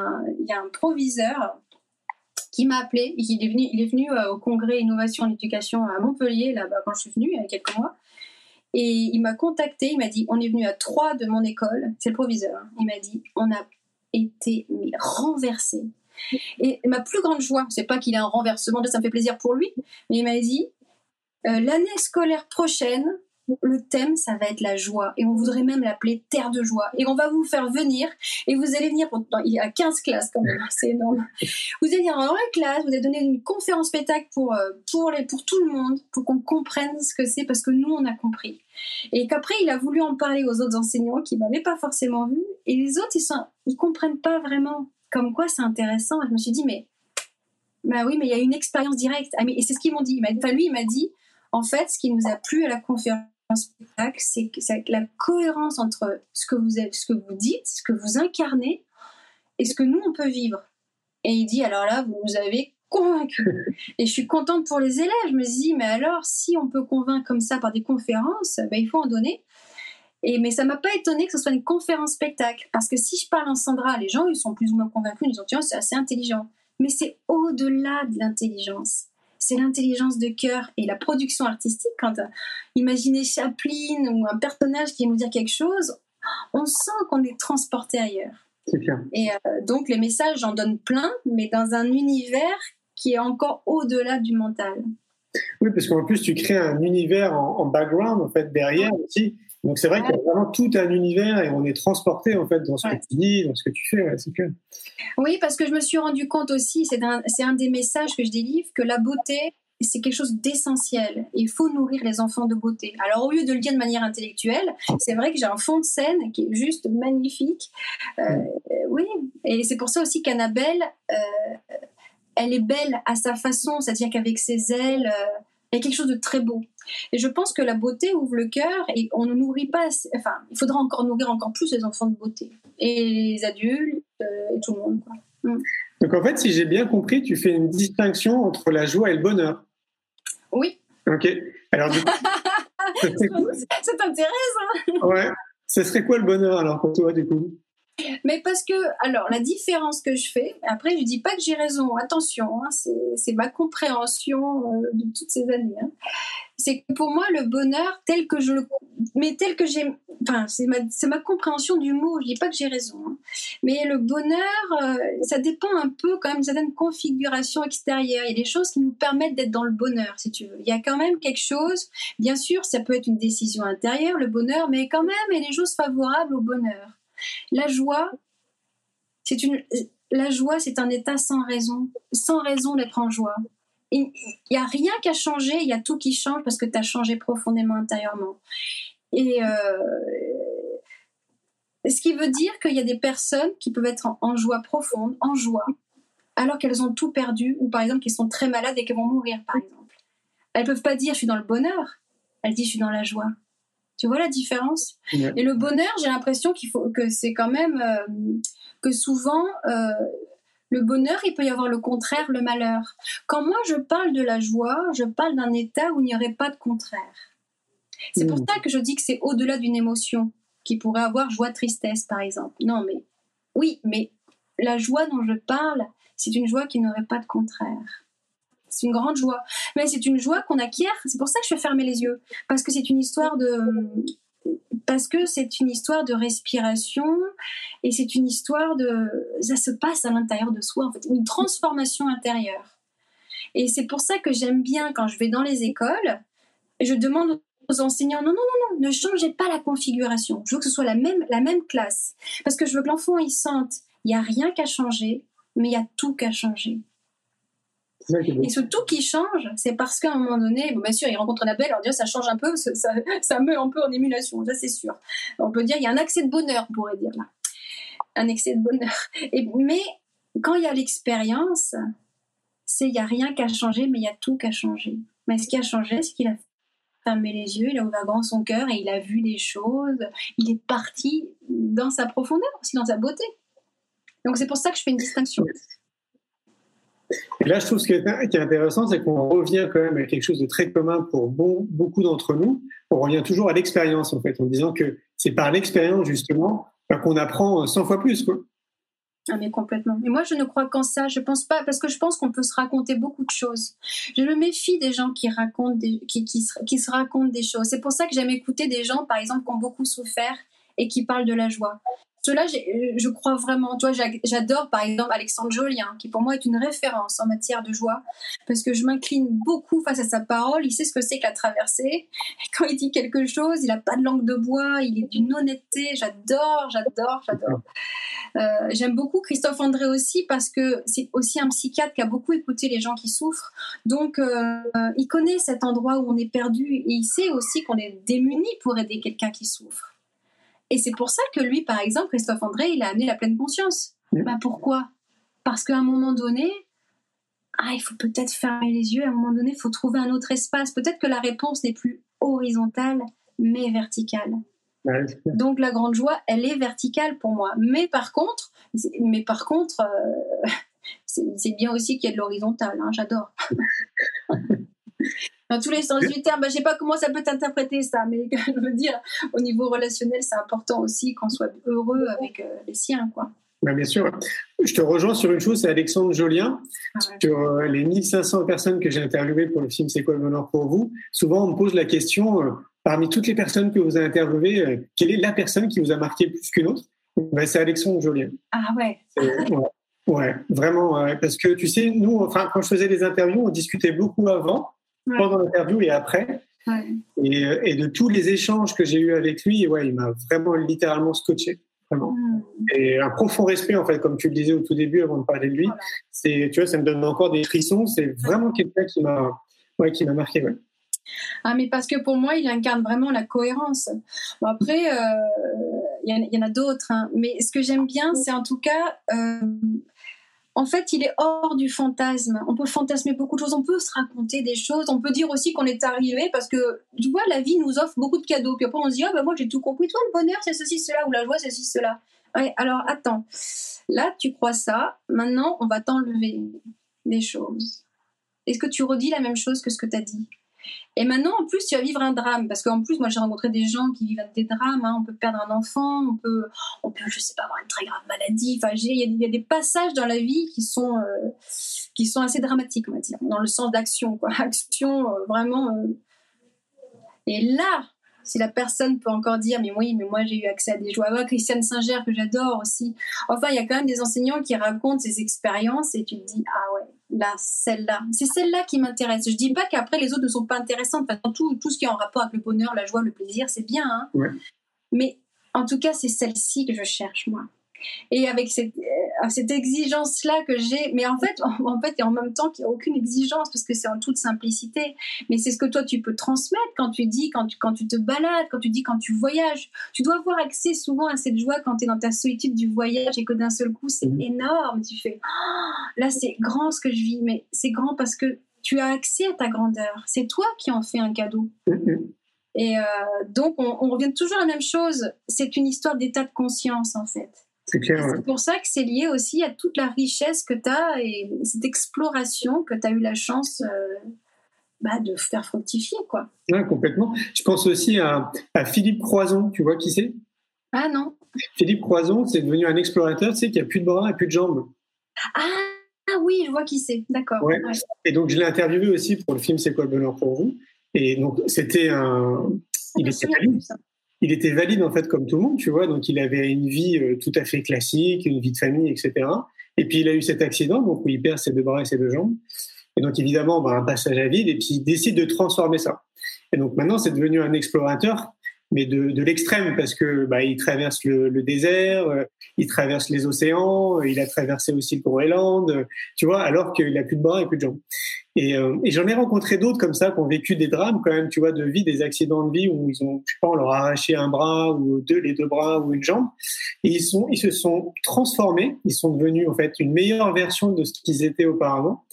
a un proviseur qui m'a appelé. Il est venu, il est venu au congrès Innovation en Éducation à Montpellier, là-bas, quand je suis venue, il y a quelques mois. Et il m'a contacté, il m'a dit, on est venu à trois de mon école, c'est le proviseur. Hein. Il m'a dit, on a été renversé. Et ma plus grande joie, c'est pas qu'il ait un renversement, ça me fait plaisir pour lui, mais il m'a dit, euh, l'année scolaire prochaine, le thème, ça va être la joie. Et on voudrait même l'appeler Terre de joie. Et on va vous faire venir. Et vous allez venir, il y a 15 classes quand même, c'est énorme. Vous allez venir dans la classe, vous allez donner une conférence spectacle pour, euh, pour, les, pour tout le monde, pour qu'on comprenne ce que c'est, parce que nous, on a compris. Et qu'après, il a voulu en parler aux autres enseignants qui m'avaient pas forcément vu. Et les autres, ils, sont, ils comprennent pas vraiment comme quoi c'est intéressant. Et je me suis dit, mais, bah oui, mais il y a une expérience directe. Ah, et c'est ce qu'ils m'ont dit. Enfin, lui, il m'a dit, en fait, ce qui nous a plu à la conférence, spectacle, c'est la cohérence entre ce que vous êtes, ce que vous dites, ce que vous incarnez et ce que nous on peut vivre. Et il dit alors là, vous nous avez convaincu. Et je suis contente pour les élèves. Je me dis mais alors si on peut convaincre comme ça par des conférences, ben, il faut en donner. Et mais ça m'a pas étonné que ce soit une conférence spectacle parce que si je parle en Sandra, les gens ils sont plus ou moins convaincus, ils disent tiens c'est assez intelligent. Mais c'est au-delà de l'intelligence c'est l'intelligence de cœur et la production artistique. Quand euh, imaginez Chaplin ou un personnage qui nous dire quelque chose, on sent qu'on est transporté ailleurs. C'est clair. Et euh, donc les messages, j'en donne plein, mais dans un univers qui est encore au-delà du mental. Oui, parce qu'en plus, tu crées un univers en, background, en fait, derrière aussi. Donc, c'est vrai qu'il y a vraiment tout un univers et on est transporté, en fait, dans ce que tu dis, dans ce que tu fais, c'est clair. Oui, parce que je me suis rendu compte aussi, c'est un, un des messages que je délivre, que la beauté, c'est quelque chose d'essentiel. Il faut nourrir les enfants de beauté. Alors, au lieu de le dire de manière intellectuelle, c'est vrai que j'ai un fond de scène qui est juste magnifique. Euh, oui, et c'est pour ça aussi qu'Annabelle, euh, elle est belle à sa façon, c'est-à-dire qu'avec ses ailes, euh, il y a quelque chose de très beau. Et je pense que la beauté ouvre le cœur et on ne nourrit pas, enfin, il faudra encore nourrir encore plus les enfants de beauté. Et les adultes euh, et tout le monde. Mm. Donc en fait, si j'ai bien compris, tu fais une distinction entre la joie et le bonheur. Oui. Ok. Alors, c'est intéressant. ouais. Ce serait quoi le bonheur alors pour toi du coup? Mais parce que, alors, la différence que je fais, après, je dis pas que j'ai raison, attention, hein, c'est ma compréhension euh, de toutes ces années. Hein. c'est que pour moi, le bonheur, tel que je le. Mais tel que j'ai. Enfin, c'est ma, ma, compréhension du mot, je dis pas que j'ai raison. Hein. mais le bonheur, euh, ça dépend un peu quand même d'une certaine configuration extérieure. Il y a des choses qui nous permettent d'être dans le bonheur, si tu veux. Il y a quand même quelque chose, bien sûr, ça peut être une décision intérieure, le bonheur, mais quand même, il y a des choses favorables au bonheur. La joie, c'est une, la joie, c'est un état sans raison, sans raison d'être en joie. Il n'y a rien qu'à changer, il y a tout qui change parce que tu as changé profondément intérieurement. Et euh, ce qui veut dire qu'il y a des personnes qui peuvent être en, joie profonde, en joie, alors qu'elles ont tout perdu, ou par exemple qu'elles sont très malades et qu'elles vont mourir, par exemple. Elles peuvent pas dire je suis dans le bonheur, elles disent je suis dans la joie. Tu vois la différence? Et le bonheur, j'ai l'impression qu'il faut que c'est quand même euh, que souvent euh, le bonheur, il peut y avoir le contraire, le malheur. Quand moi je parle de la joie, je parle d'un état où il n'y aurait pas de contraire. C'est pour mm. ça que je dis que c'est au-delà d'une émotion qui pourrait avoir joie, tristesse, par exemple. Non, mais oui, mais la joie dont je parle, c'est une joie qui n'aurait pas de contraire c'est une grande joie. Mais c'est une joie qu'on acquiert. C'est pour ça que je fais fermer les yeux. Parce que c'est une histoire de. Parce que c'est une histoire de respiration et c'est une histoire de. Ça se passe à l'intérieur de soi, en fait. Une transformation intérieure. Et c'est pour ça que j'aime bien quand je vais dans les écoles, je demande aux enseignants non, non, non, non, ne changez pas la configuration. Je veux que ce soit la même, la même classe. Parce que je veux que l'enfant, il sente, il n'y a rien qu'à changer, mais il y a tout qu'à changer. Et ce tout qui change, c'est parce qu'à un moment donné, bien sûr, il rencontre Annabelle, alors dire ça change un peu, ça, ça, met un peu en émulation, ça c'est sûr. On peut dire il y a un accès de bonheur, on pourrait dire là. Un excès de bonheur. Et, mais quand il y a l'expérience, c'est il n'y a rien qu'à changer, mais il y a tout qu'à changer. Mais ce qui a changé, c'est qu'il a fermé les yeux, il a ouvert grand son cœur et il a vu des choses. Il est parti dans sa profondeur, aussi dans sa beauté. Donc c'est pour ça que je fais une distinction. Et là, je trouve ce qui est, intéressant, c'est qu'on revient quand même à quelque chose de très commun pour beaucoup d'entre nous. On revient toujours à l'expérience, en fait, en disant que c'est par l'expérience, justement, bah, qu'on apprend 100 fois plus. Quoi. Ah mais complètement. Mais moi je ne crois qu'en ça. Je pense pas parce que je pense qu'on peut se raconter beaucoup de choses. Je me méfie des gens qui racontent des, qui, qui se racontent des choses. C'est pour ça que j'aime écouter des gens par exemple qui ont beaucoup souffert et qui parlent de la joie. Cela, je crois vraiment. Toi, j'adore par exemple Alexandre Jolien, qui pour moi est une référence en matière de joie, parce que je m'incline beaucoup face à sa parole. Il sait ce que c'est que la traversée. quand il dit quelque chose, il n'a pas de langue de bois, il est d'une honnêteté. J'adore, j'adore, j'adore. Euh, J'aime beaucoup Christophe André aussi parce que c'est aussi un psychiatre qui a beaucoup écouté les gens qui souffrent. Donc, euh, il connaît cet endroit où on est perdu et il sait aussi qu'on est démuni pour aider quelqu'un qui souffre. Et c'est pour ça que lui, par exemple, Christophe André, il a amené la pleine conscience. Bah, pourquoi? Parce qu'à un moment donné, ah, il faut peut-être fermer les yeux, à un moment donné, il faut trouver un autre espace. Peut-être que la réponse n'est plus horizontale, mais verticale. Donc la grande joie, elle est verticale pour moi. Mais par contre, mais par contre, euh, c'est bien aussi qu'il y ait de l'horizontale. Hein, J'adore. dans tous les sens du terme. Bah, je sais pas comment ça peut t'interpréter ça, mais je veux dire, au niveau relationnel, c'est important aussi qu'on soit heureux avec euh, les siens, quoi. Bah, bien sûr. Je te rejoins sur une chose, c'est Alexandre Jolien. Ah sur euh, les 1500 personnes que j'ai interviewées pour le film C'est quoi le bonheur pour vous Souvent, on me pose la question, euh, parmi toutes les personnes que vous avez interviewées, quelle est la personne qui vous a marqué plus qu'une autre? Bah, C'est Alexandre Jolien. Ah ouais. ouais. vraiment, parce que tu sais, nous, enfin, quand je faisais des interviews, on discutait beaucoup avant, pendant l'interview et après. Et, euh, et, de tous les échanges que j'ai eus avec lui, ouais, il m'a vraiment littéralement scotché. Vraiment. Mm. Et un profond respect, en fait, comme tu le disais au tout début avant de parler de lui. C'est, tu vois, ça me donne encore des frissons. C'est vraiment quelqu'un qui m'a, ouais, qui m'a marqué. Ouais. Ah, mais parce que pour moi, il incarne vraiment la cohérence. Bon, après, euh, il y, y, en a d'autres. Hein. Mais ce que j'aime bien, c'est en tout cas euh, en fait, il est hors du fantasme. On peut fantasmer beaucoup de choses, on peut se raconter des choses, on peut dire aussi qu'on est arrivé parce que, tu vois, la vie nous offre beaucoup de cadeaux. Puis après, on se dit, ah ben moi j'ai tout compris, toi, le bonheur, c'est ceci, cela, ou la joie, c'est ceci, cela. Ouais, alors attends, là, tu crois ça, maintenant, on va t'enlever des choses. Est-ce que tu redis la même chose que ce que tu as dit? Et maintenant, en plus, tu vas vivre un drame. Parce qu'en plus, moi, j'ai rencontré des gens qui vivent des drames. Hein. On peut perdre un enfant, on peut, on peut, je sais pas, avoir une très grave maladie. Enfin, il y, a des passages dans la vie qui sont, euh, qui sont assez dramatiques, on va dire, dans le sens d'action. Action, euh, vraiment. Euh. Et là, si la personne peut encore dire, mais oui, mais moi j'ai eu accès à des joies. Ah, Christiane Singer, que j'adore aussi. Enfin, il y a quand même des enseignants qui racontent ces expériences et tu te dis, ah ouais, là, celle-là. C'est celle-là qui m'intéresse. Je dis pas qu'après les autres ne sont pas intéressantes. Enfin, tout, tout ce qui est en rapport avec le bonheur, la joie, le plaisir, c'est bien. Hein. Mais en tout cas, c'est celle-ci que je cherche, moi et avec cette, euh, cette exigence-là que j'ai, mais en fait, en, fait, et en même temps qu'il n'y a aucune exigence parce que c'est en toute simplicité, mais c'est ce que toi tu peux transmettre quand tu dis, quand tu, quand tu te balades, quand tu dis, quand tu voyages. Tu dois avoir accès souvent à cette joie quand tu es dans ta solitude du voyage et que d'un seul coup c'est mmh. énorme. Tu fais, oh, là c'est grand ce que je vis, mais c'est grand parce que tu as accès à ta grandeur. C'est toi qui en fais un cadeau. Mmh. Et euh, donc, on, on, revient toujours à la même chose. C'est une histoire d'état de conscience, en fait. C'est pour ça que c'est lié aussi à toute la richesse que tu as et cette exploration que tu as eu la chance euh, bah, de faire fructifier. Quoi. complètement. Je pense aussi à, Philippe Croison, tu vois qui c'est? Ah non. Philippe Croison, c'est devenu un explorateur, tu sais, qui a plus de bras et plus de jambes. Ah, oui, je vois qui c'est, d'accord. Et donc je l'ai interviewé aussi pour le film C'est quoi le bonheur pour vous? Et donc c'était un. Il était il était valide en fait comme tout le monde, tu vois. Donc il avait une vie euh, tout à fait classique, une vie de famille, etc. Et puis il a eu cet accident, donc où il perd ses deux bras et ses deux jambes. Et donc évidemment, bah, un passage à vide, et puis il décide de transformer ça. Et donc maintenant, c'est devenu un explorateur, mais de, l'extrême, parce que bah, il traverse le, désert, euh, il traverse les océans, il a traversé aussi le Groenland, tu vois, alors qu'il a plus de bras et plus de jambes. Et, euh, et j'en ai rencontré d'autres comme ça qui ont vécu des drames quand même, tu vois, de vie, des accidents de vie où ils ont, je sais pas, on leur a arraché un bras ou deux, les deux bras ou une jambe. Et ils sont, ils se sont transformés. Ils sont devenus en fait une meilleure version de ce qu'ils étaient auparavant.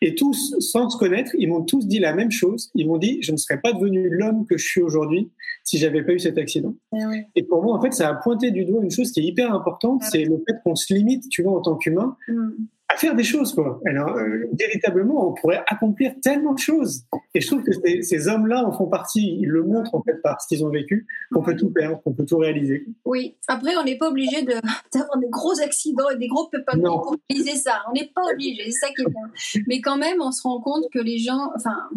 Et tous, sans se connaître, ils m'ont tous dit la même chose. Ils m'ont dit, je ne serais pas devenu l'homme que je suis aujourd'hui si j'avais pas eu cet accident. Eh oui. Et pour moi, en fait, ça a pointé du doigt une chose qui est hyper importante, c'est le fait qu'on se limite, tu vois, en tant qu'humain. Mm faire des choses, quoi. Alors, euh, véritablement, on pourrait accomplir tellement de choses. Et je trouve que ces, ces hommes-là en font partie. Ils le montrent, en fait, par ce qu'ils ont vécu, qu'on peut tout perdre, qu'on peut tout réaliser. Oui. Après, on n'est pas obligé de, d'avoir des gros accidents et des gros pépins pour réaliser ça. On n'est pas obligé. C'est ça qui est bien. Mais quand même, on se rend compte que les gens, enfin,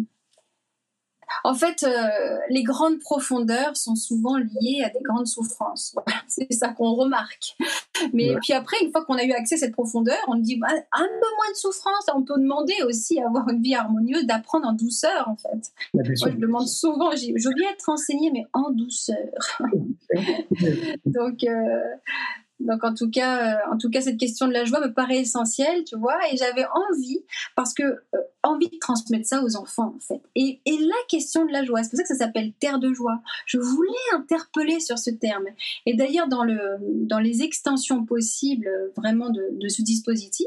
en fait, euh, les grandes profondeurs sont souvent liées à des grandes souffrances. c'est ça qu'on remarque. Mais puis après, une fois qu'on a eu accès à cette profondeur, on dit bah, un peu moins de souffrance. On peut demander aussi à avoir une vie harmonieuse, d'apprendre en douceur, en fait. Moi, je demande souvent, je veux bien être enseignée, mais en douceur. Donc, euh, donc en tout cas, euh, en tout cas, cette question de la joie me paraît essentielle, tu vois, et j'avais envie, parce que euh, envie de transmettre ça aux enfants en fait. Et, et la question de la joie, c'est pour ça que ça s'appelle terre de joie. Je voulais interpeller sur ce terme. Et d'ailleurs dans le dans les extensions possibles vraiment de, de ce dispositif,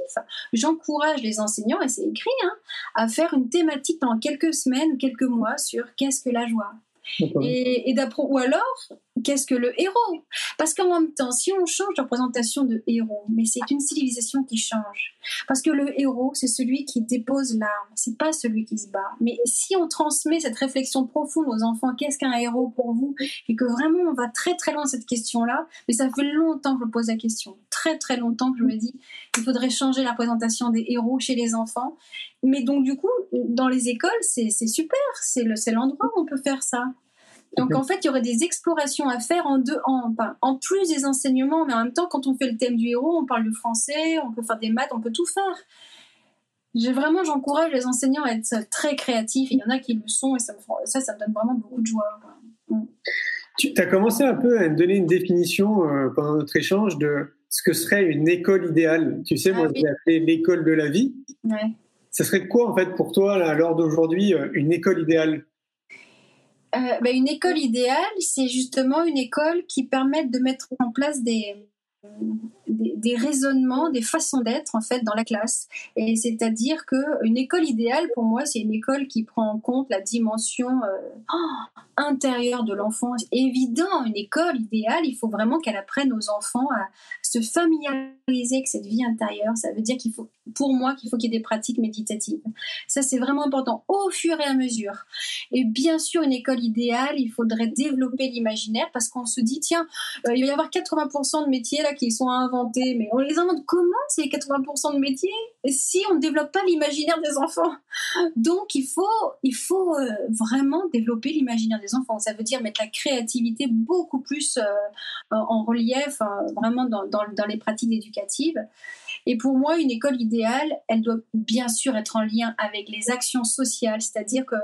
j'encourage les enseignants, et c'est écrit, hein, à faire une thématique pendant quelques semaines ou quelques mois sur qu'est-ce que la joie. Et, et ou alors, qu'est-ce que le héros? Parce qu'en même temps, si on change de représentation de héros, mais c'est une civilisation qui change. Parce que le héros, c'est celui qui dépose l'arme, c'est pas celui qui se bat. Mais si on transmet cette réflexion profonde aux enfants, qu'est-ce qu'un héros pour vous? Et que vraiment on va très très loin cette question-là, mais ça fait longtemps que je pose la question, très très longtemps que je me dis, il faudrait changer la représentation des héros chez les enfants. Mais donc du coup, dans les écoles, c'est super, c'est l'endroit où on peut faire ça. Donc en fait, il y aurait des explorations à faire en deux, en, en plus des enseignements, mais en même temps, quand on fait le thème du héros, on parle du français, on peut faire des maths, on peut tout faire. J'ai vraiment, j'encourage les enseignants à être très créatifs. Il y en a qui le sont et ça, ça, ça me donne vraiment beaucoup de joie. Mm. Tu as commencé un peu à me donner une définition euh, pendant notre échange de ce que serait une école idéale. Tu sais, moi, ah, j'ai appelé l'école de la vie. Ouais. Ça serait quoi, en fait, pour toi, à l'heure d'aujourd'hui, euh, une école idéale? Euh, ben, une école idéale, c'est justement une école qui permet de mettre en place des, des, raisonnements, des façons d'être en fait dans la classe. Et c'est-à-dire que une école idéale pour moi, c'est une école qui prend en compte la dimension euh, intérieure de l'enfant. Évident, une école idéale, il faut vraiment qu'elle apprenne aux enfants à se familiariser avec cette vie intérieure. Ça veut dire qu'il faut, pour moi, qu'il faut qu'il y ait des pratiques méditatives. Ça, c'est vraiment important au fur et à mesure. Et bien sûr, une école idéale, il faudrait développer l'imaginaire parce qu'on se dit, tiens, euh, il va y avoir 80% de métiers là qui sont inventés, mais on les invente comment ces 80% de métiers si on ne développe pas l'imaginaire des enfants? Donc il faut, il faut euh, vraiment développer l'imaginaire des enfants. Ça veut dire mettre la créativité beaucoup plus euh, en relief, vraiment dans, dans, dans les pratiques éducatives. Et pour moi, une école idéale, elle doit bien sûr être en lien avec les actions sociales, c'est-à-dire que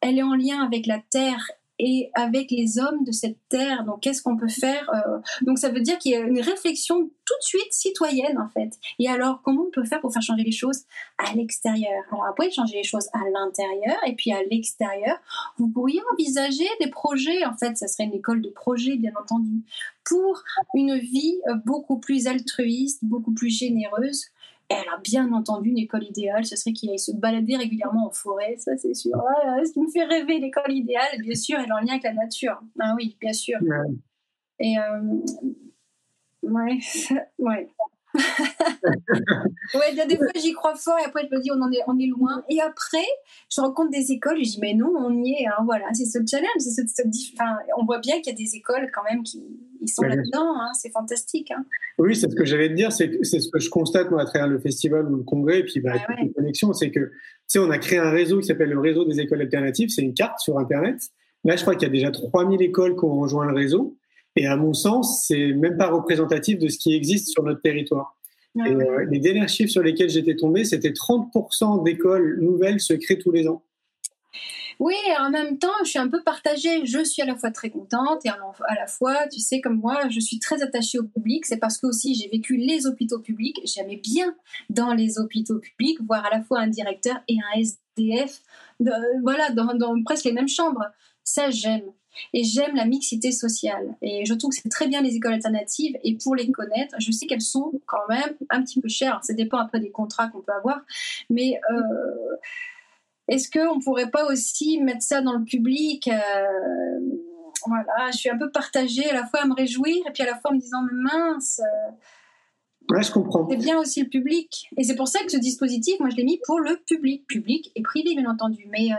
elle est en lien avec la terre et avec les hommes de cette terre. Donc, qu'est-ce qu'on peut faire euh, Donc, ça veut dire qu'il y a une réflexion tout de suite citoyenne, en fait. Et alors, comment on peut faire pour faire changer les choses à l'extérieur? Alors, après, changer les choses à l'intérieur et puis à l'extérieur, vous pourriez envisager des projets. En fait, ça serait une école de projets, bien entendu, pour une vie euh, beaucoup plus altruiste, beaucoup plus généreuse elle a bien entendu une école idéale, ce serait qu'il aille se balader régulièrement en forêt, ça c'est sûr. ce qui me fait rêver l'école idéale, bien sûr, elle est en lien avec la nature. Ah oui, bien sûr. Et euh, ouais, ouais. ouais, des fois j'y crois fort et après je me dis on en est, on est loin. Et après, je rencontre des écoles et je dis mais non, on y est. Hein, voilà, c'est ce challenge. enfin, on voit bien qu'il y a des écoles quand même qui ils sont là-dedans. Hein, c'est fantastique. Hein. Oui, c'est ce que j'allais te dire. C'est ce que je constate moi à travers le festival ou le congrès et puis bah, ouais, ouais. connexions, c'est que tu sais, on a créé un réseau qui s'appelle le réseau des écoles alternatives. C'est une carte sur Internet. Là, je crois qu'il y a déjà 3000 écoles qui ont rejoint le réseau. Et à mon sens, c'est même pas représentatif de ce qui existe sur notre territoire. et, euh, les derniers chiffres sur lesquels j'étais tombé, c'était 30% d'écoles nouvelles se créent tous les ans. Oui, et en même temps, je suis un peu partagée. Je suis à la fois très contente et à la fois, tu sais, comme moi, je suis très attachée au public. C'est parce que aussi j'ai vécu les hôpitaux publics. J'aimais bien dans les hôpitaux publics voir à la fois un directeur et un SDF, voilà, dans presque les mêmes chambres. Ça, j'aime. Et j'aime la mixité sociale. Et je trouve que c'est très bien les écoles alternatives. Et pour les connaître, je sais qu'elles sont quand même un petit peu chères. Ça dépend après des contrats qu'on peut avoir. Mais euh, est-ce qu'on ne pourrait pas aussi mettre ça dans le public euh, Voilà, je suis un peu partagée à la fois à me réjouir et puis à la fois en me disant, mais mince. Euh, Ouais, je comprends. C'est bien aussi le public. Et c'est pour ça que ce dispositif, moi, je l'ai mis pour le public. Public et privé, bien entendu. Mais euh,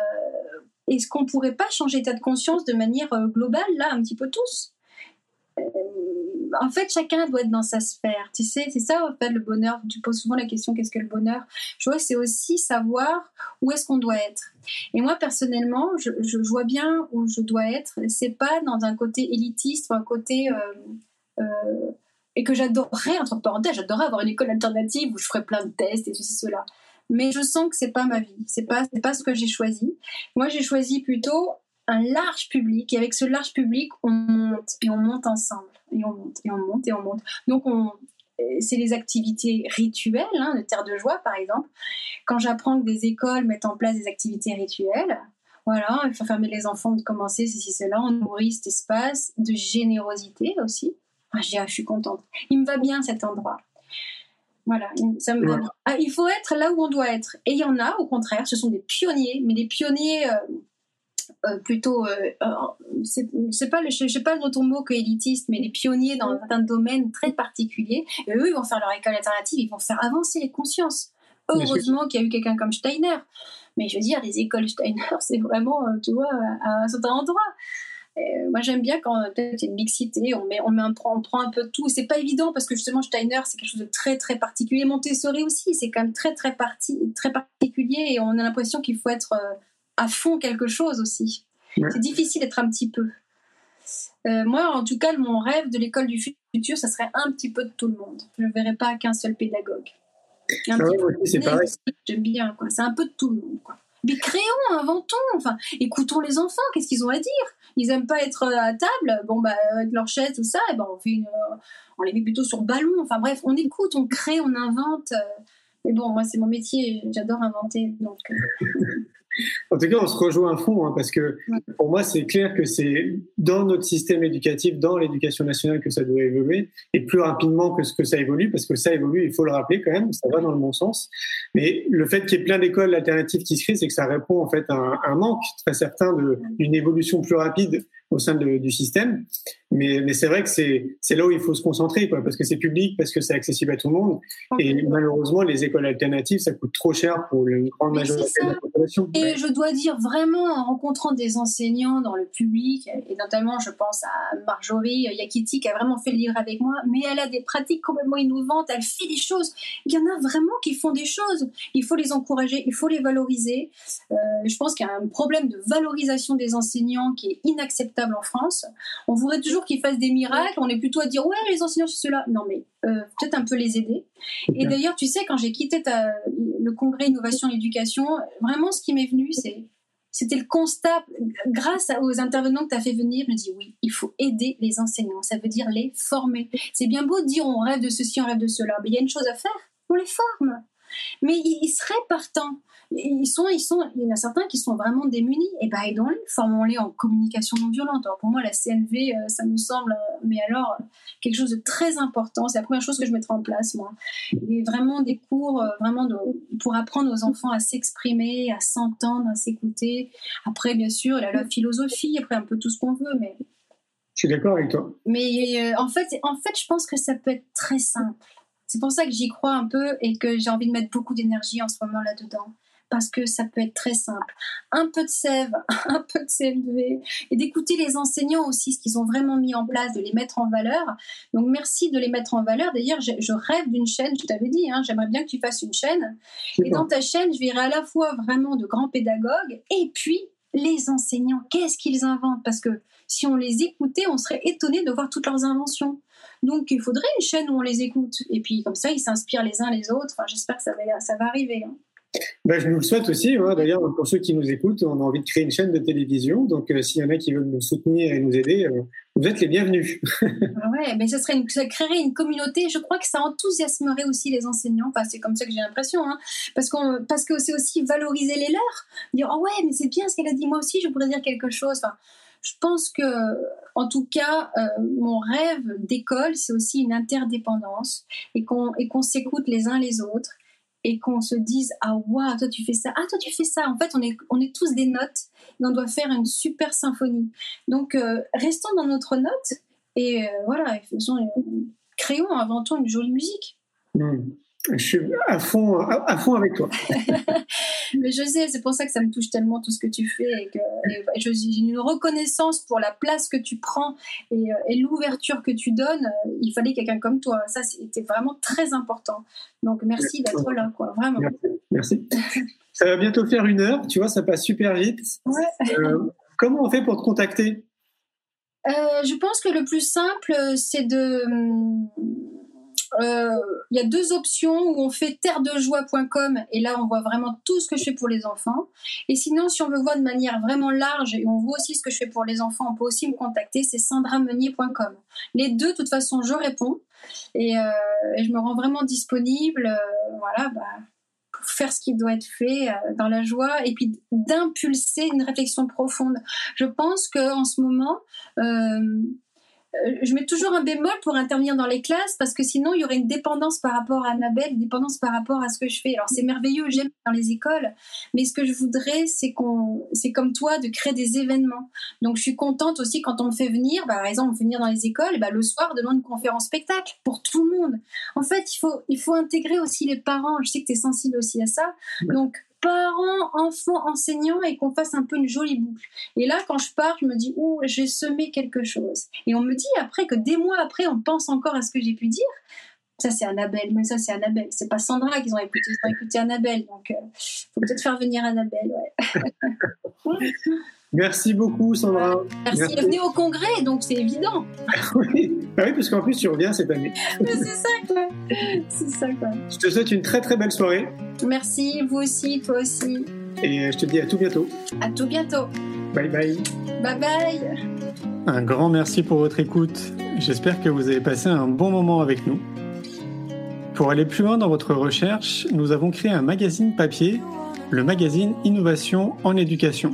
est-ce qu'on pourrait pas changer d'état de conscience de manière euh, globale, là, un petit peu tous? Euh, en fait, chacun doit être dans sa sphère. Tu sais, c'est ça, en fait, le bonheur. Tu poses souvent la question qu'est-ce que le bonheur? Je vois, c'est aussi savoir où est-ce qu'on doit être. Et moi, personnellement, je, vois bien où je dois être. C'est pas dans un côté élitiste ou un côté. Euh, et que j'adorerais, entre parenthèses, j'adorerais avoir une école alternative où je ferais plein de tests et ceci, cela. Mais je sens que c'est pas ma vie. C'est pas, c'est pas ce que j'ai choisi. Moi, j'ai choisi plutôt un large public. Et avec ce large public, on monte et on monte ensemble. Et on monte et on monte et on monte. Donc, on, c'est les activités rituelles, hein, de Terre de Joie par exemple. Quand j'apprends que des écoles mettent en place des activités rituelles, voilà, il faut fermer les enfants de commencer, ceci, cela, on nourrit cet espace de générosité aussi. Ah, je suis contente. Il me va bien cet endroit. Voilà, ça me va bien. Ah, il faut être là où on doit être. Et il y en a, au contraire, ce sont des pionniers, mais des pionniers euh, euh, plutôt. Euh, c'est pas, le, je sais pas autre mot que élitiste, mais des pionniers dans un domaine très particulier. Et eux, ils vont faire leur école alternative, ils vont faire avancer les consciences. Heureusement qu'il y a eu quelqu'un comme Steiner. Mais je veux dire, les écoles Steiner, c'est vraiment, tu vois, à un certain endroit. Euh, moi, j'aime bien quand peut-être il y a une mixité, on, met, on, met un, on prend un peu de tout. C'est pas évident parce que justement, Steiner, c'est quelque chose de très, très particulier. Montessori aussi, c'est quand même très, très, parti, très particulier et on a l'impression qu'il faut être euh, à fond quelque chose aussi. C'est difficile d'être un petit peu. Euh, moi, en tout cas, mon rêve de l'école du futur, ça serait un petit peu de tout le monde. Je ne verrais pas qu'un seul pédagogue. Ah c'est pareil. J'aime bien, quoi. C'est un peu de tout le monde, quoi. Mais créons, inventons, enfin, écoutons les enfants, qu'est-ce qu'ils ont à dire? Ils aiment pas être à table, bon bah avec leur chaise tout ça, et eh ben on fait on les met plutôt sur ballon. Enfin bref, on écoute, on crée, on invente. Mais bon, moi c'est mon métier, j'adore inventer, donc. En tout cas, on se rejoint à fond, hein, parce que pour moi, c'est clair que c'est dans notre système éducatif, dans l'éducation nationale, que ça doit évoluer, et plus rapidement que ce que ça évolue, parce que ça évolue, il faut le rappeler quand même, ça va dans le bon sens. Mais le fait qu'il y ait plein d'écoles alternatives qui se créent, c'est que ça répond en fait à un, un manque très certain d'une évolution plus rapide au sein du système. Mais, mais c'est vrai que c'est, là où il faut se concentrer, quoi, parce que c'est public, parce que c'est accessible à tout le monde. Et malheureusement, les écoles alternatives, ça coûte trop cher pour une grande majorité de la population. Et je dois dire vraiment, en rencontrant des enseignants dans le public, et notamment, je pense à Marjorie Yakiti, qui a vraiment fait le livre avec moi, mais elle a des pratiques complètement innovantes, elle fait des choses. Il y en a vraiment qui font des choses. Il faut les encourager, il faut les valoriser. Euh, je pense qu'il y a un problème de valorisation des enseignants qui est inacceptable en France. On voudrait toujours qu'ils fassent des miracles. On est plutôt à dire ouais, les enseignants c'est cela. Non mais euh, peut-être un peu les aider. Et d'ailleurs, tu sais, quand j'ai quitté le congrès Innovation et Éducation, vraiment ce qui m'est venu, c'est c'était le constat, grâce aux intervenants que tu as fait venir, je me dis oui, il faut aider les enseignants, ça veut dire les former. C'est bien beau de dire on rêve de ceci, on rêve de cela, mais il y a une chose à faire, on les forme. Mais ils seraient partants ils sont, ils sont, il y en a certains qui sont vraiment démunis. Et ben aidons-les, formons-les en communication non violente. Alors pour moi, la CNV, euh, ça me semble, euh, mais alors quelque chose de très important. C'est la première chose que je mettrai en place, moi. Et vraiment des cours, euh, vraiment de, pour apprendre aux enfants à s'exprimer, à s'entendre, à s'écouter. Après, bien sûr, la philosophie, après un peu tout ce qu'on veut, mais. Je suis d'accord avec toi. Mais en fait, en fait, je pense que ça peut être très simple. C'est pour ça que j'y crois un peu et que j'ai envie de mettre beaucoup d'énergie en ce moment là-dedans parce que ça peut être très simple. Un peu de sève, un peu de CLV, et d'écouter les enseignants aussi, ce qu'ils ont vraiment mis en place, de les mettre en valeur. Donc merci de les mettre en valeur. D'ailleurs, je, rêve d'une chaîne, je t'avais dit, hein, j'aimerais bien que tu fasses une chaîne. Et dans ta chaîne, je verrai à la fois vraiment de grands pédagogues et puis les enseignants. Qu'est-ce qu'ils inventent? Parce que si on les écoutait, on serait étonné de voir toutes leurs inventions. Donc il faudrait une chaîne où on les écoute. Et puis comme ça, ils s'inspirent les uns les autres. Enfin, J'espère que ça va, ça va arriver. Hein. Ben, je nous le souhaite aussi. D'ailleurs, pour ceux qui nous écoutent, on a envie de créer une chaîne de télévision. Donc, euh, s'il y en a qui veulent nous soutenir et nous aider, euh, vous êtes les bienvenus. Ah ouais, mais ça, serait ça créerait une communauté. Je crois que ça enthousiasmerait aussi les enseignants. Enfin, c'est comme ça que j'ai l'impression. Hein. Parce, qu'on, parce que c'est aussi valoriser les leurs. Dire, oh ouais, mais c'est bien ce qu'elle a dit. Moi aussi, je pourrais dire quelque chose. Enfin, je pense que, en tout cas, euh, mon rêve d'école, c'est aussi une interdépendance et qu'on, qu'on s'écoute les uns les autres et qu'on se dise ah waouh toi tu fais ça. Ah toi tu fais ça en fait on est on est tous des notes et on doit faire une super symphonie. Donc euh, restons dans notre note et euh, voilà faisons créons inventons une jolie musique. Hmm. Je suis à fond, à, fond avec toi. Mais je sais, c'est pour ça que ça me touche tellement tout ce que tu fais et que j'ai une reconnaissance pour la place que tu prends et, et l'ouverture que tu donnes. Il fallait quelqu'un comme toi. Ça, c'était vraiment très important. Donc merci d'être là, quoi. Vraiment. Merci. ça va bientôt faire une heure. Tu vois, ça passe super vite. Euh, comment on fait pour te contacter? Euh, Je pense que le plus simple, c'est de hum, euh, il y a deux options où on fait terredejoie.com et là on voit vraiment tout ce que je fais pour les enfants. Et sinon, si on veut voir de manière vraiment large et on voit aussi ce que je fais pour les enfants, on peut aussi me contacter, c'est sandramenier.com. Les deux, de toute façon, je réponds et, euh, je me rends vraiment disponible. Euh, voilà, bah, pour faire ce qui doit être fait dans la joie et puis d'impulser une réflexion profonde. Je pense qu'en ce moment, euh, je mets toujours un bémol pour intervenir dans les classes parce que sinon il y aurait une dépendance par rapport à Annabelle, une dépendance par rapport à ce que je fais. Alors c'est merveilleux, j'aime dans les écoles, mais ce que je voudrais c'est qu'on, c'est comme toi de créer des événements. Donc je suis contente aussi quand on me fait venir, bah, par exemple on me fait venir dans les écoles, bah, le soir devant une conférence spectacle pour tout le monde. En fait il faut il faut intégrer aussi les parents. Je sais que tu es sensible aussi à ça, donc parents, enfants, enseignants et qu'on fasse un peu une jolie boucle. Et là, quand je pars, je me dis, ouh, j'ai semé quelque chose. Et on me dit après que des mois après, on pense encore à ce que j'ai pu dire. Ça, c'est Annabelle, mais ça, c'est Annabelle. C'est pas Sandra qu'ils ont écouté, ils ont écouté Annabelle. Donc, il euh, faut peut-être faire venir Annabelle, ouais. Merci beaucoup, Sandra. Merci. Merci. Venez au congrès, donc c'est évident. oui. Ah oui, parce qu'en plus, tu reviens cette année. c'est ça, quoi. C'est ça, quoi. Je te souhaite une très, très belle soirée. Merci, vous aussi, toi aussi. Et je te dis à tout bientôt. À tout bientôt. Bye bye. Bye bye. Un grand merci pour votre écoute. J'espère que vous avez passé un bon moment avec nous. Pour aller plus loin dans votre recherche, nous avons créé un magazine papier, le magazine Innovation en éducation.